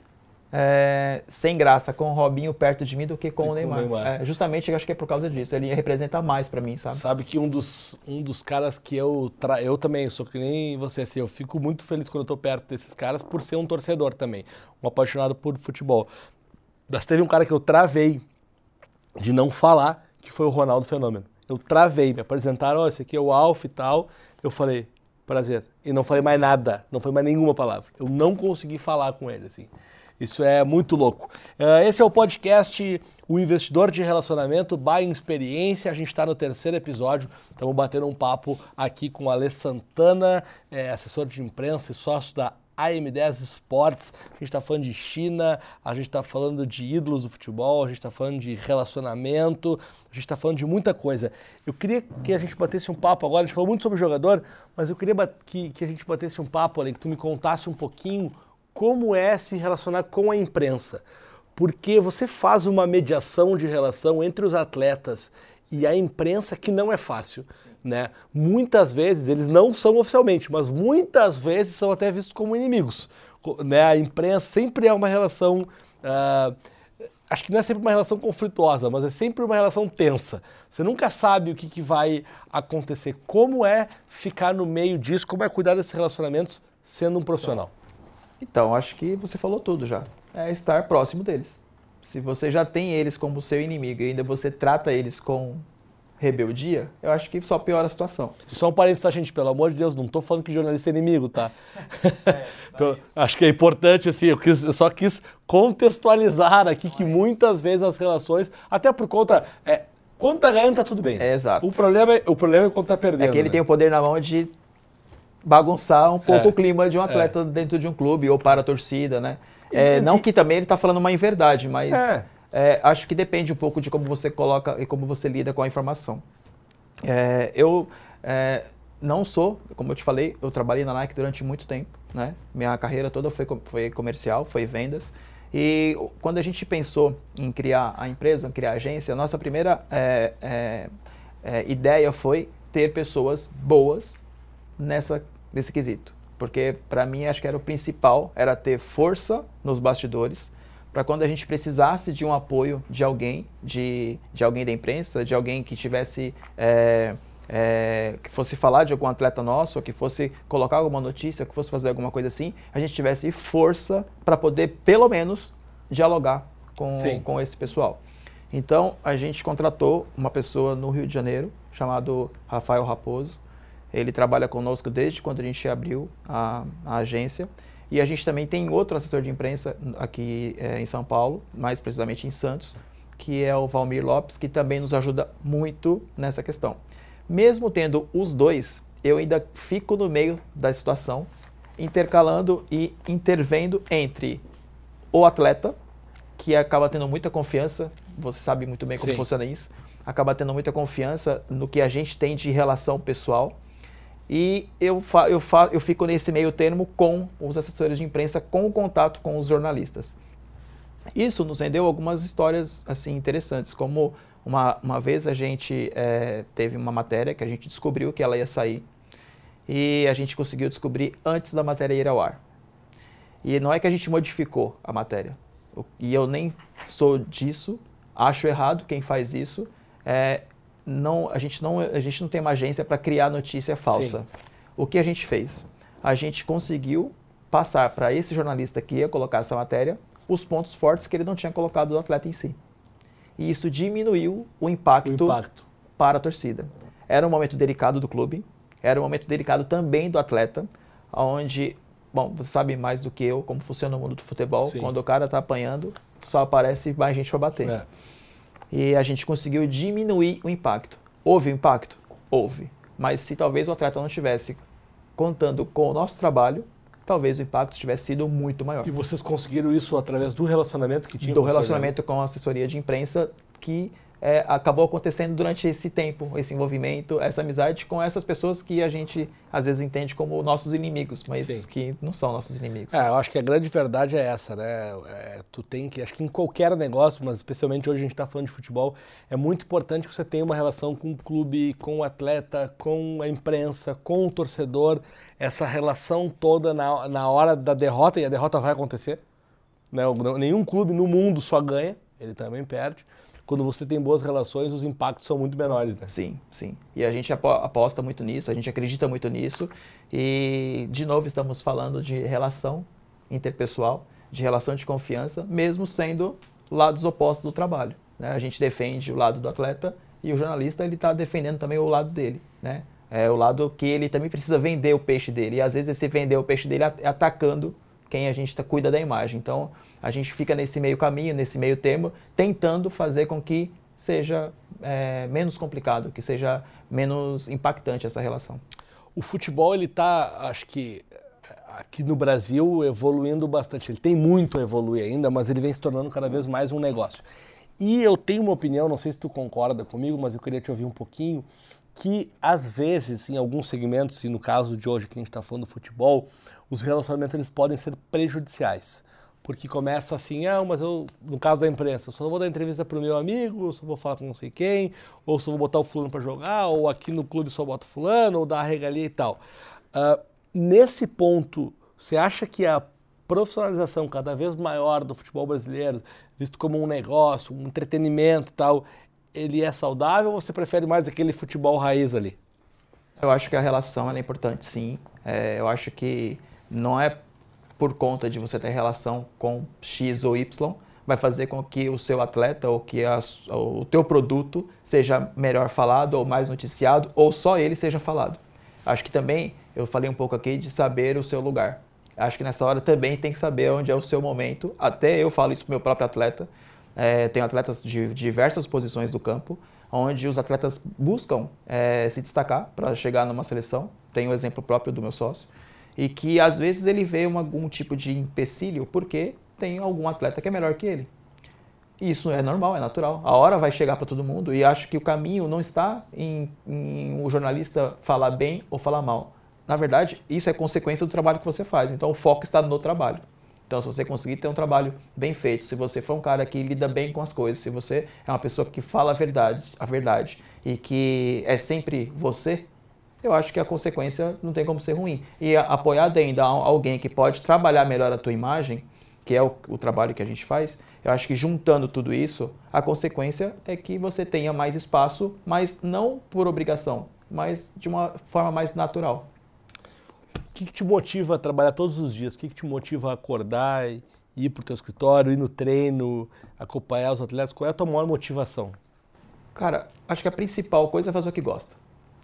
é, sem graça com o Robinho perto de mim do que com e o Neymar. Com o Neymar. É, justamente, eu acho que é por causa disso. Ele representa mais para mim, sabe? Sabe que um dos, um dos caras que eu. Tra... Eu também sou que nem você, assim, eu fico muito feliz quando eu tô perto desses caras por ser um torcedor também, um apaixonado por futebol. Mas teve um cara que eu travei de não falar, que foi o Ronaldo Fenômeno. Eu travei, me apresentaram, ó, oh, esse aqui é o Alf e tal. Eu falei, prazer. E não falei mais nada, não foi mais nenhuma palavra. Eu não consegui falar com ele, assim. Isso é muito louco. Uh, esse é o podcast O Investidor de Relacionamento by Experiência. A gente está no terceiro episódio. Estamos batendo um papo aqui com o Alê Santana, é, assessor de imprensa e sócio da AM10 Esportes. A gente está falando de China, a gente está falando de ídolos do futebol, a gente está falando de relacionamento, a gente está falando de muita coisa. Eu queria que a gente batesse um papo agora, a gente falou muito sobre o jogador, mas eu queria que, que a gente batesse um papo ali, que tu me contasse um pouquinho como é se relacionar com a imprensa. Porque você faz uma mediação de relação entre os atletas e a imprensa que não é fácil, né? Muitas vezes eles não são oficialmente, mas muitas vezes são até vistos como inimigos, né? A imprensa sempre é uma relação, uh, acho que não é sempre uma relação conflituosa, mas é sempre uma relação tensa. Você nunca sabe o que, que vai acontecer. Como é ficar no meio disso? Como é cuidar desses relacionamentos sendo um profissional? Então, acho que você falou tudo já. É estar próximo deles. Se você já tem eles como seu inimigo e ainda você trata eles com rebeldia, eu acho que só piora a situação. Só um parênteses, tá, gente? Pelo amor de Deus, não estou falando que jornalista é inimigo, tá? É, então, acho que é importante, assim, eu, quis, eu, só quis contextualizar aqui que muitas vezes as relações, até por conta. É, quando tá ganhando, tá tudo bem. É, exato. O problema é, o problema é quando tá perdendo. É que ele né? tem o poder na mão de bagunçar um pouco é, o clima de um atleta é. dentro de um clube ou para a torcida, né? É, não que também ele está falando uma inverdade, mas é. é. acho que depende um pouco de como você coloca e como você lida com a informação. É, eu é, não sou, como eu te falei, eu trabalhei na Nike durante muito tempo, né? Minha carreira toda foi, foi comercial, foi vendas. E quando a gente pensou em criar a empresa, criar a agência, a nossa primeira é, ideia foi ter pessoas boas nessa, nesse quesito porque para mim acho que era o principal, era ter força nos bastidores, para quando a gente precisasse de um apoio de alguém, de, de alguém da imprensa, de alguém que tivesse é, é, que fosse falar de algum atleta nosso, ou que fosse colocar alguma notícia, que fosse fazer alguma coisa assim, a gente tivesse força para poder pelo menos dialogar com, com esse pessoal. Então a gente contratou uma pessoa no Rio de Janeiro chamado Rafael Raposo ele trabalha conosco desde quando a gente abriu a, a agência. E a gente também tem outro assessor de imprensa aqui é, em São Paulo, mais precisamente em Santos, que é o Valmir Lopes, que também nos ajuda muito nessa questão. Mesmo tendo os dois, eu ainda fico no meio da situação, intercalando e intervendo entre o atleta, que acaba tendo muita confiança, você sabe muito bem como Sim. funciona isso, acaba tendo muita confiança no que a gente tem de relação pessoal e eu, fa eu, fa eu fico nesse meio termo com os assessores de imprensa, com o contato com os jornalistas. Isso nos rendeu algumas histórias assim interessantes, como uma, uma vez a gente é, teve uma matéria que a gente descobriu que ela ia sair e a gente conseguiu descobrir antes da matéria ir ao ar. E não é que a gente modificou a matéria. E eu nem sou disso, acho errado quem faz isso. É, não, a, gente não, a gente não tem uma agência para criar notícia falsa. Sim. O que a gente fez? A gente conseguiu passar para esse jornalista que ia colocar essa matéria os pontos fortes que ele não tinha colocado do atleta em si. E isso diminuiu o impacto, o impacto. para a torcida. Era um momento delicado do clube, era um momento delicado também do atleta, onde, bom, você sabe mais do que eu como funciona o mundo do futebol, Sim. quando o cara está apanhando, só aparece mais gente para bater. É. E a gente conseguiu diminuir o impacto. Houve impacto? Houve. Mas se talvez o atleta não estivesse contando com o nosso trabalho, talvez o impacto tivesse sido muito maior. E vocês conseguiram isso através do relacionamento que tinha Do relacionamento com a assessoria de imprensa que é, acabou acontecendo durante esse tempo, esse envolvimento, essa amizade com essas pessoas que a gente às vezes entende como nossos inimigos, mas Sim. que não são nossos inimigos. É, eu acho que a grande verdade é essa, né? É, tu tem que, acho que em qualquer negócio, mas especialmente hoje a gente está falando de futebol, é muito importante que você tenha uma relação com o clube, com o atleta, com a imprensa, com o torcedor, essa relação toda na, na hora da derrota, e a derrota vai acontecer. Né? Nenhum clube no mundo só ganha, ele também perde quando você tem boas relações, os impactos são muito menores, né? Sim, sim. E a gente aposta muito nisso, a gente acredita muito nisso. E, de novo, estamos falando de relação interpessoal, de relação de confiança, mesmo sendo lados opostos do trabalho. Né? A gente defende o lado do atleta e o jornalista ele está defendendo também o lado dele, né? É o lado que ele também precisa vender o peixe dele. E às vezes esse vender o peixe dele atacando quem a gente tá, cuida da imagem. Então, a gente fica nesse meio caminho, nesse meio termo, tentando fazer com que seja é, menos complicado, que seja menos impactante essa relação. O futebol, ele está, acho que aqui no Brasil, evoluindo bastante. Ele tem muito a evoluir ainda, mas ele vem se tornando cada vez mais um negócio. E eu tenho uma opinião, não sei se tu concorda comigo, mas eu queria te ouvir um pouquinho, que às vezes, em alguns segmentos, e no caso de hoje que a gente está falando do futebol, os relacionamentos eles podem ser prejudiciais. Porque começa assim, ah, mas eu, no caso da imprensa, só vou dar entrevista para o meu amigo, só vou falar com não sei quem, ou só vou botar o fulano para jogar, ou aqui no clube só boto fulano, ou dar a regalia e tal. Uh, nesse ponto, você acha que a profissionalização cada vez maior do futebol brasileiro, visto como um negócio, um entretenimento e tal, ele é saudável ou você prefere mais aquele futebol raiz ali? Eu acho que a relação é importante, sim. É, eu acho que não é por conta de você ter relação com X ou Y, vai fazer com que o seu atleta ou que a, o teu produto seja melhor falado ou mais noticiado ou só ele seja falado. Acho que também eu falei um pouco aqui de saber o seu lugar. Acho que nessa hora também tem que saber onde é o seu momento. Até eu falo isso para meu próprio atleta. É, tenho atletas de diversas posições do campo, onde os atletas buscam é, se destacar para chegar numa seleção. Tenho o exemplo próprio do meu sócio e que às vezes ele vê uma, algum tipo de empecilho porque tem algum atleta que é melhor que ele. Isso é normal, é natural. A hora vai chegar para todo mundo e acho que o caminho não está em, em o jornalista falar bem ou falar mal. Na verdade, isso é consequência do trabalho que você faz. Então, o foco está no trabalho. Então, se você conseguir ter um trabalho bem feito, se você for um cara que lida bem com as coisas, se você é uma pessoa que fala a verdade, a verdade e que é sempre você, eu acho que a consequência não tem como ser ruim. E apoiado ainda alguém que pode trabalhar melhor a tua imagem, que é o, o, trabalho que a gente faz, eu acho que juntando tudo isso, a consequência é que você tenha mais espaço, mas não por obrigação, mas de uma forma mais natural. O que, que te motiva a trabalhar todos os dias? O que, que te motiva a acordar, ir para o teu escritório, ir no treino, acompanhar os atletas? Qual é a tua maior motivação? Cara, acho que a principal coisa é fazer o que gosta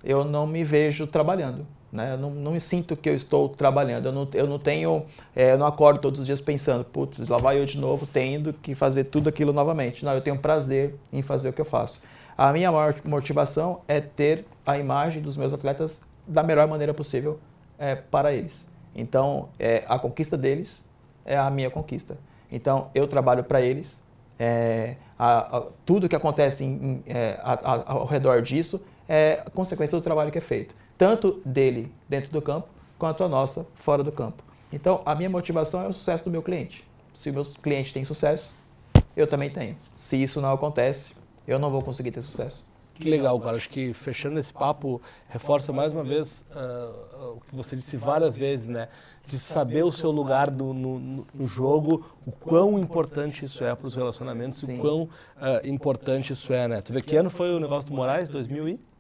eu não me vejo trabalhando. Né? Eu não, não me sinto que eu estou trabalhando. Eu não, eu não tenho, é, eu não acordo todos os dias pensando, putz, lá vai eu de novo tendo que fazer tudo aquilo novamente. Não, eu tenho prazer em fazer o que eu faço. A minha maior motivação é ter a imagem dos meus atletas da melhor maneira possível é, para eles. Então, é, a conquista deles é a minha conquista. Então, eu trabalho para eles. É, a, a, tudo que acontece em, em, a, ao redor disso é consequência do trabalho que é feito, tanto dele dentro do campo, quanto a nossa fora do campo. Então, a minha motivação é o sucesso do meu cliente. Se o meu cliente tem sucesso, eu também tenho. Se isso não acontece, eu não vou conseguir ter sucesso. Que legal, cara. Acho que fechando esse papo, reforça mais uma vez uh, o que você disse várias vezes, né? De saber o seu lugar no, no, no jogo, o quão importante isso é para os relacionamentos, Sim. o quão uh, importante isso é, né? Tu vê que ano foi o negócio do Moraes?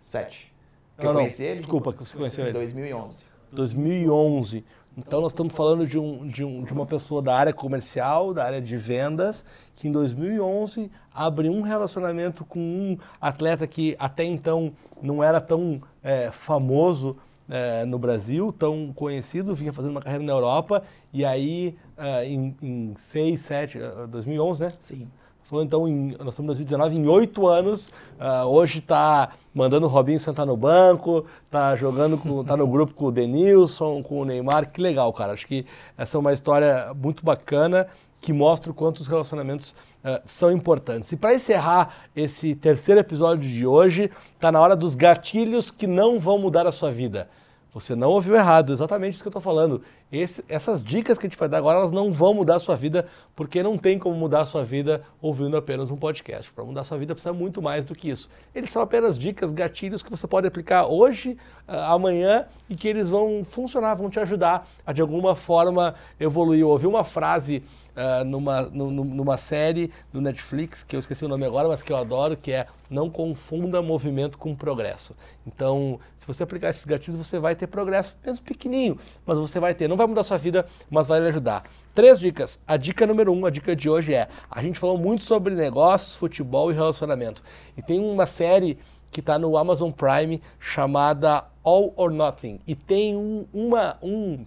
2007. Não, não, desculpa, que você conheceu ele. 2011. 2011. Então nós estamos falando de, um, de, um, de uma pessoa da área comercial, da área de vendas, que em 2011 abre um relacionamento com um atleta que até então não era tão é, famoso é, no Brasil, tão conhecido, vinha fazendo uma carreira na Europa, e aí é, em, em 6, 7, 2011, né? Sim Falou então, em, nós estamos em 2019, em oito anos, uh, hoje está mandando o Robinho sentar no banco, está jogando, com, tá no grupo com o Denilson, com o Neymar, que legal, cara. Acho que essa é uma história muito bacana que mostra o quanto os relacionamentos uh, são importantes. E para encerrar esse terceiro episódio de hoje, está na hora dos gatilhos que não vão mudar a sua vida. Você não ouviu errado, exatamente isso que eu estou falando. Esse, essas dicas que a gente vai dar agora, elas não vão mudar a sua vida, porque não tem como mudar a sua vida ouvindo apenas um podcast. Para mudar a sua vida precisa muito mais do que isso. Eles são apenas dicas, gatilhos que você pode aplicar hoje, ah, amanhã e que eles vão funcionar, vão te ajudar a de alguma forma evoluir. Eu ouvi uma frase uh, numa, numa série do Netflix, que eu esqueci o nome agora, mas que eu adoro, que é não confunda movimento com progresso. Então, se você aplicar esses gatilhos, você vai ter progresso, mesmo pequenininho, mas você vai ter. Não vai mudar sua vida, mas vai lhe ajudar. Três dicas. A dica número um, a dica de hoje é: a gente falou muito sobre negócios, futebol e relacionamento. E tem uma série que está no Amazon Prime chamada All or Nothing. E tem um, uma, um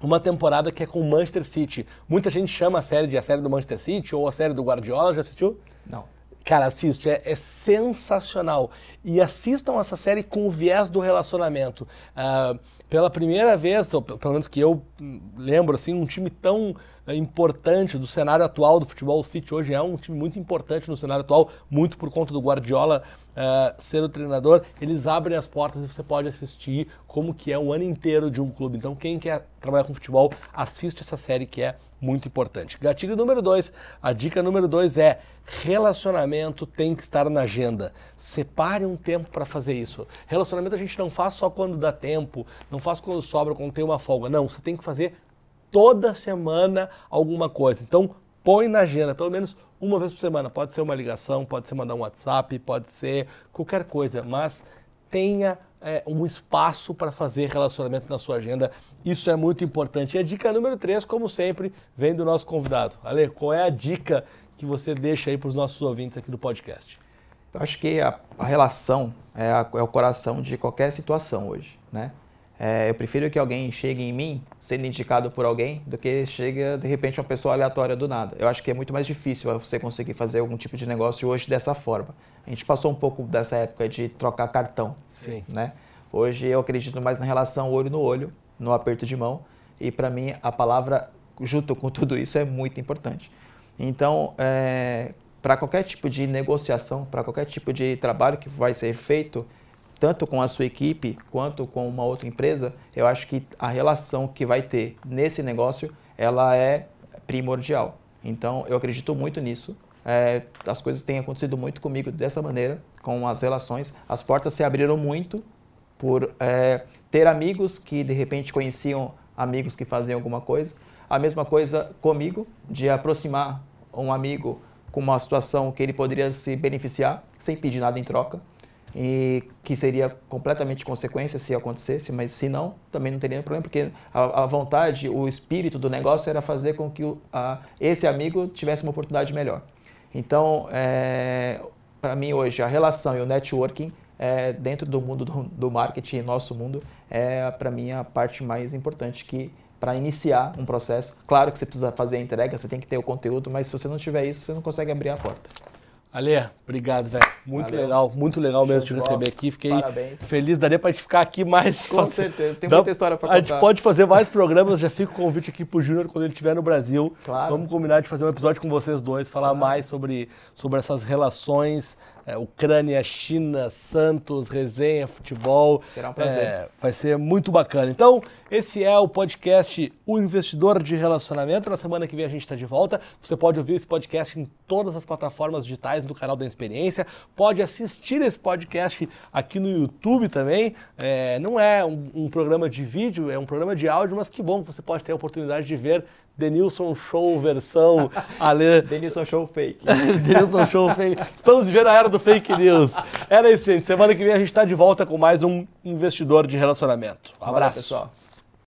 uma temporada que é com o Manchester City. Muita gente chama a série de a série do Manchester City ou a série do Guardiola. Já assistiu? Não. Cara, assiste, é, é sensacional. E assistam essa série com o viés do relacionamento. Uh, pela primeira vez, ou pelo menos que eu lembro, assim, um time tão eh, importante do cenário atual do futebol. O City hoje é um time muito importante no cenário atual, muito por conta do Guardiola uh, ser o treinador. Eles abrem as portas e você pode assistir como que é o ano inteiro de um clube. Então, quem quer trabalhar com futebol, assiste essa série que é muito importante. Gatilho número dois, a dica número dois é relacionamento tem que estar na agenda. Separe um tempo para fazer isso. Relacionamento a gente não faz só quando dá tempo, não faz quando sobra, quando tem uma folga. Não, você tem que fazer toda semana alguma coisa. Então, põe na agenda, pelo menos uma vez por semana. Pode ser uma ligação, pode ser mandar um WhatsApp, pode ser qualquer coisa, mas tenha é, um espaço para fazer relacionamento na sua agenda. Isso é muito importante. E a dica número 3, como sempre, vem do nosso convidado. Ale, qual é a dica que você deixa aí para os nossos ouvintes aqui do podcast? Eu acho que a, a relação é, a, é, o coração de qualquer situação hoje, né? É, eu prefiro que alguém chegue em mim sendo indicado por alguém do que chega de repente uma pessoa aleatória do nada. Eu acho que é muito mais difícil você conseguir fazer algum tipo de negócio hoje dessa forma. A gente passou um pouco dessa época de trocar cartão, Sim. né? Hoje eu acredito mais na relação olho no olho, no aperto de mão, e para mim a palavra junto com tudo isso é muito importante. Então, é, para qualquer tipo de negociação, para qualquer tipo de trabalho que vai ser feito, tanto com a sua equipe quanto com uma outra empresa, eu acho que a relação que vai ter nesse negócio, ela é primordial. Então, eu acredito muito nisso. É, as coisas têm acontecido muito comigo dessa maneira, com as relações. As portas se abriram muito por é, ter amigos que de repente conheciam amigos que faziam alguma coisa. A mesma coisa comigo, de aproximar um amigo com uma situação que ele poderia se beneficiar sem pedir nada em troca e que seria completamente consequência se acontecesse, mas se não, também não teria problema, porque a, a vontade, o espírito do negócio era fazer com que o, a, esse amigo tivesse uma oportunidade melhor. Então, é, para mim hoje, a relação e o networking é, dentro do mundo do, do marketing, nosso mundo, é para mim a parte mais importante que para iniciar um processo. Claro que você precisa fazer a entrega, você tem que ter o conteúdo, mas se você não tiver isso, você não consegue abrir a porta. Ale, obrigado, velho. Muito Valeu. legal, muito legal mesmo Show te receber aqui. Fiquei Parabéns. feliz. Daria pra gente ficar aqui mais. Com certeza, tem Dá- muita história pra A gente contar. pode fazer mais programas. Já fica o convite aqui pro Júnior quando ele estiver no Brasil. Claro. Vamos combinar de fazer um episódio com vocês dois, falar mais sobre, sobre essas relações. É, Ucrânia, China, Santos, resenha, futebol. Será um prazer. É, vai ser muito bacana. Então, esse é o podcast O Investidor de Relacionamento. Na semana que vem a gente está de volta. Você pode ouvir esse podcast em todas as plataformas digitais do canal da Experiência. Pode assistir esse podcast aqui no YouTube também. É, não é um, um programa de vídeo, é um programa de áudio, mas que bom que você pode ter a oportunidade de ver Denilson Show versão Ale. Denilson Show Fake. Denilson Show fake. Estamos vivendo a era do fake news. Era isso, gente. Semana que vem a gente está de volta com mais um investidor de relacionamento. Um Valeu, abraço. pessoal.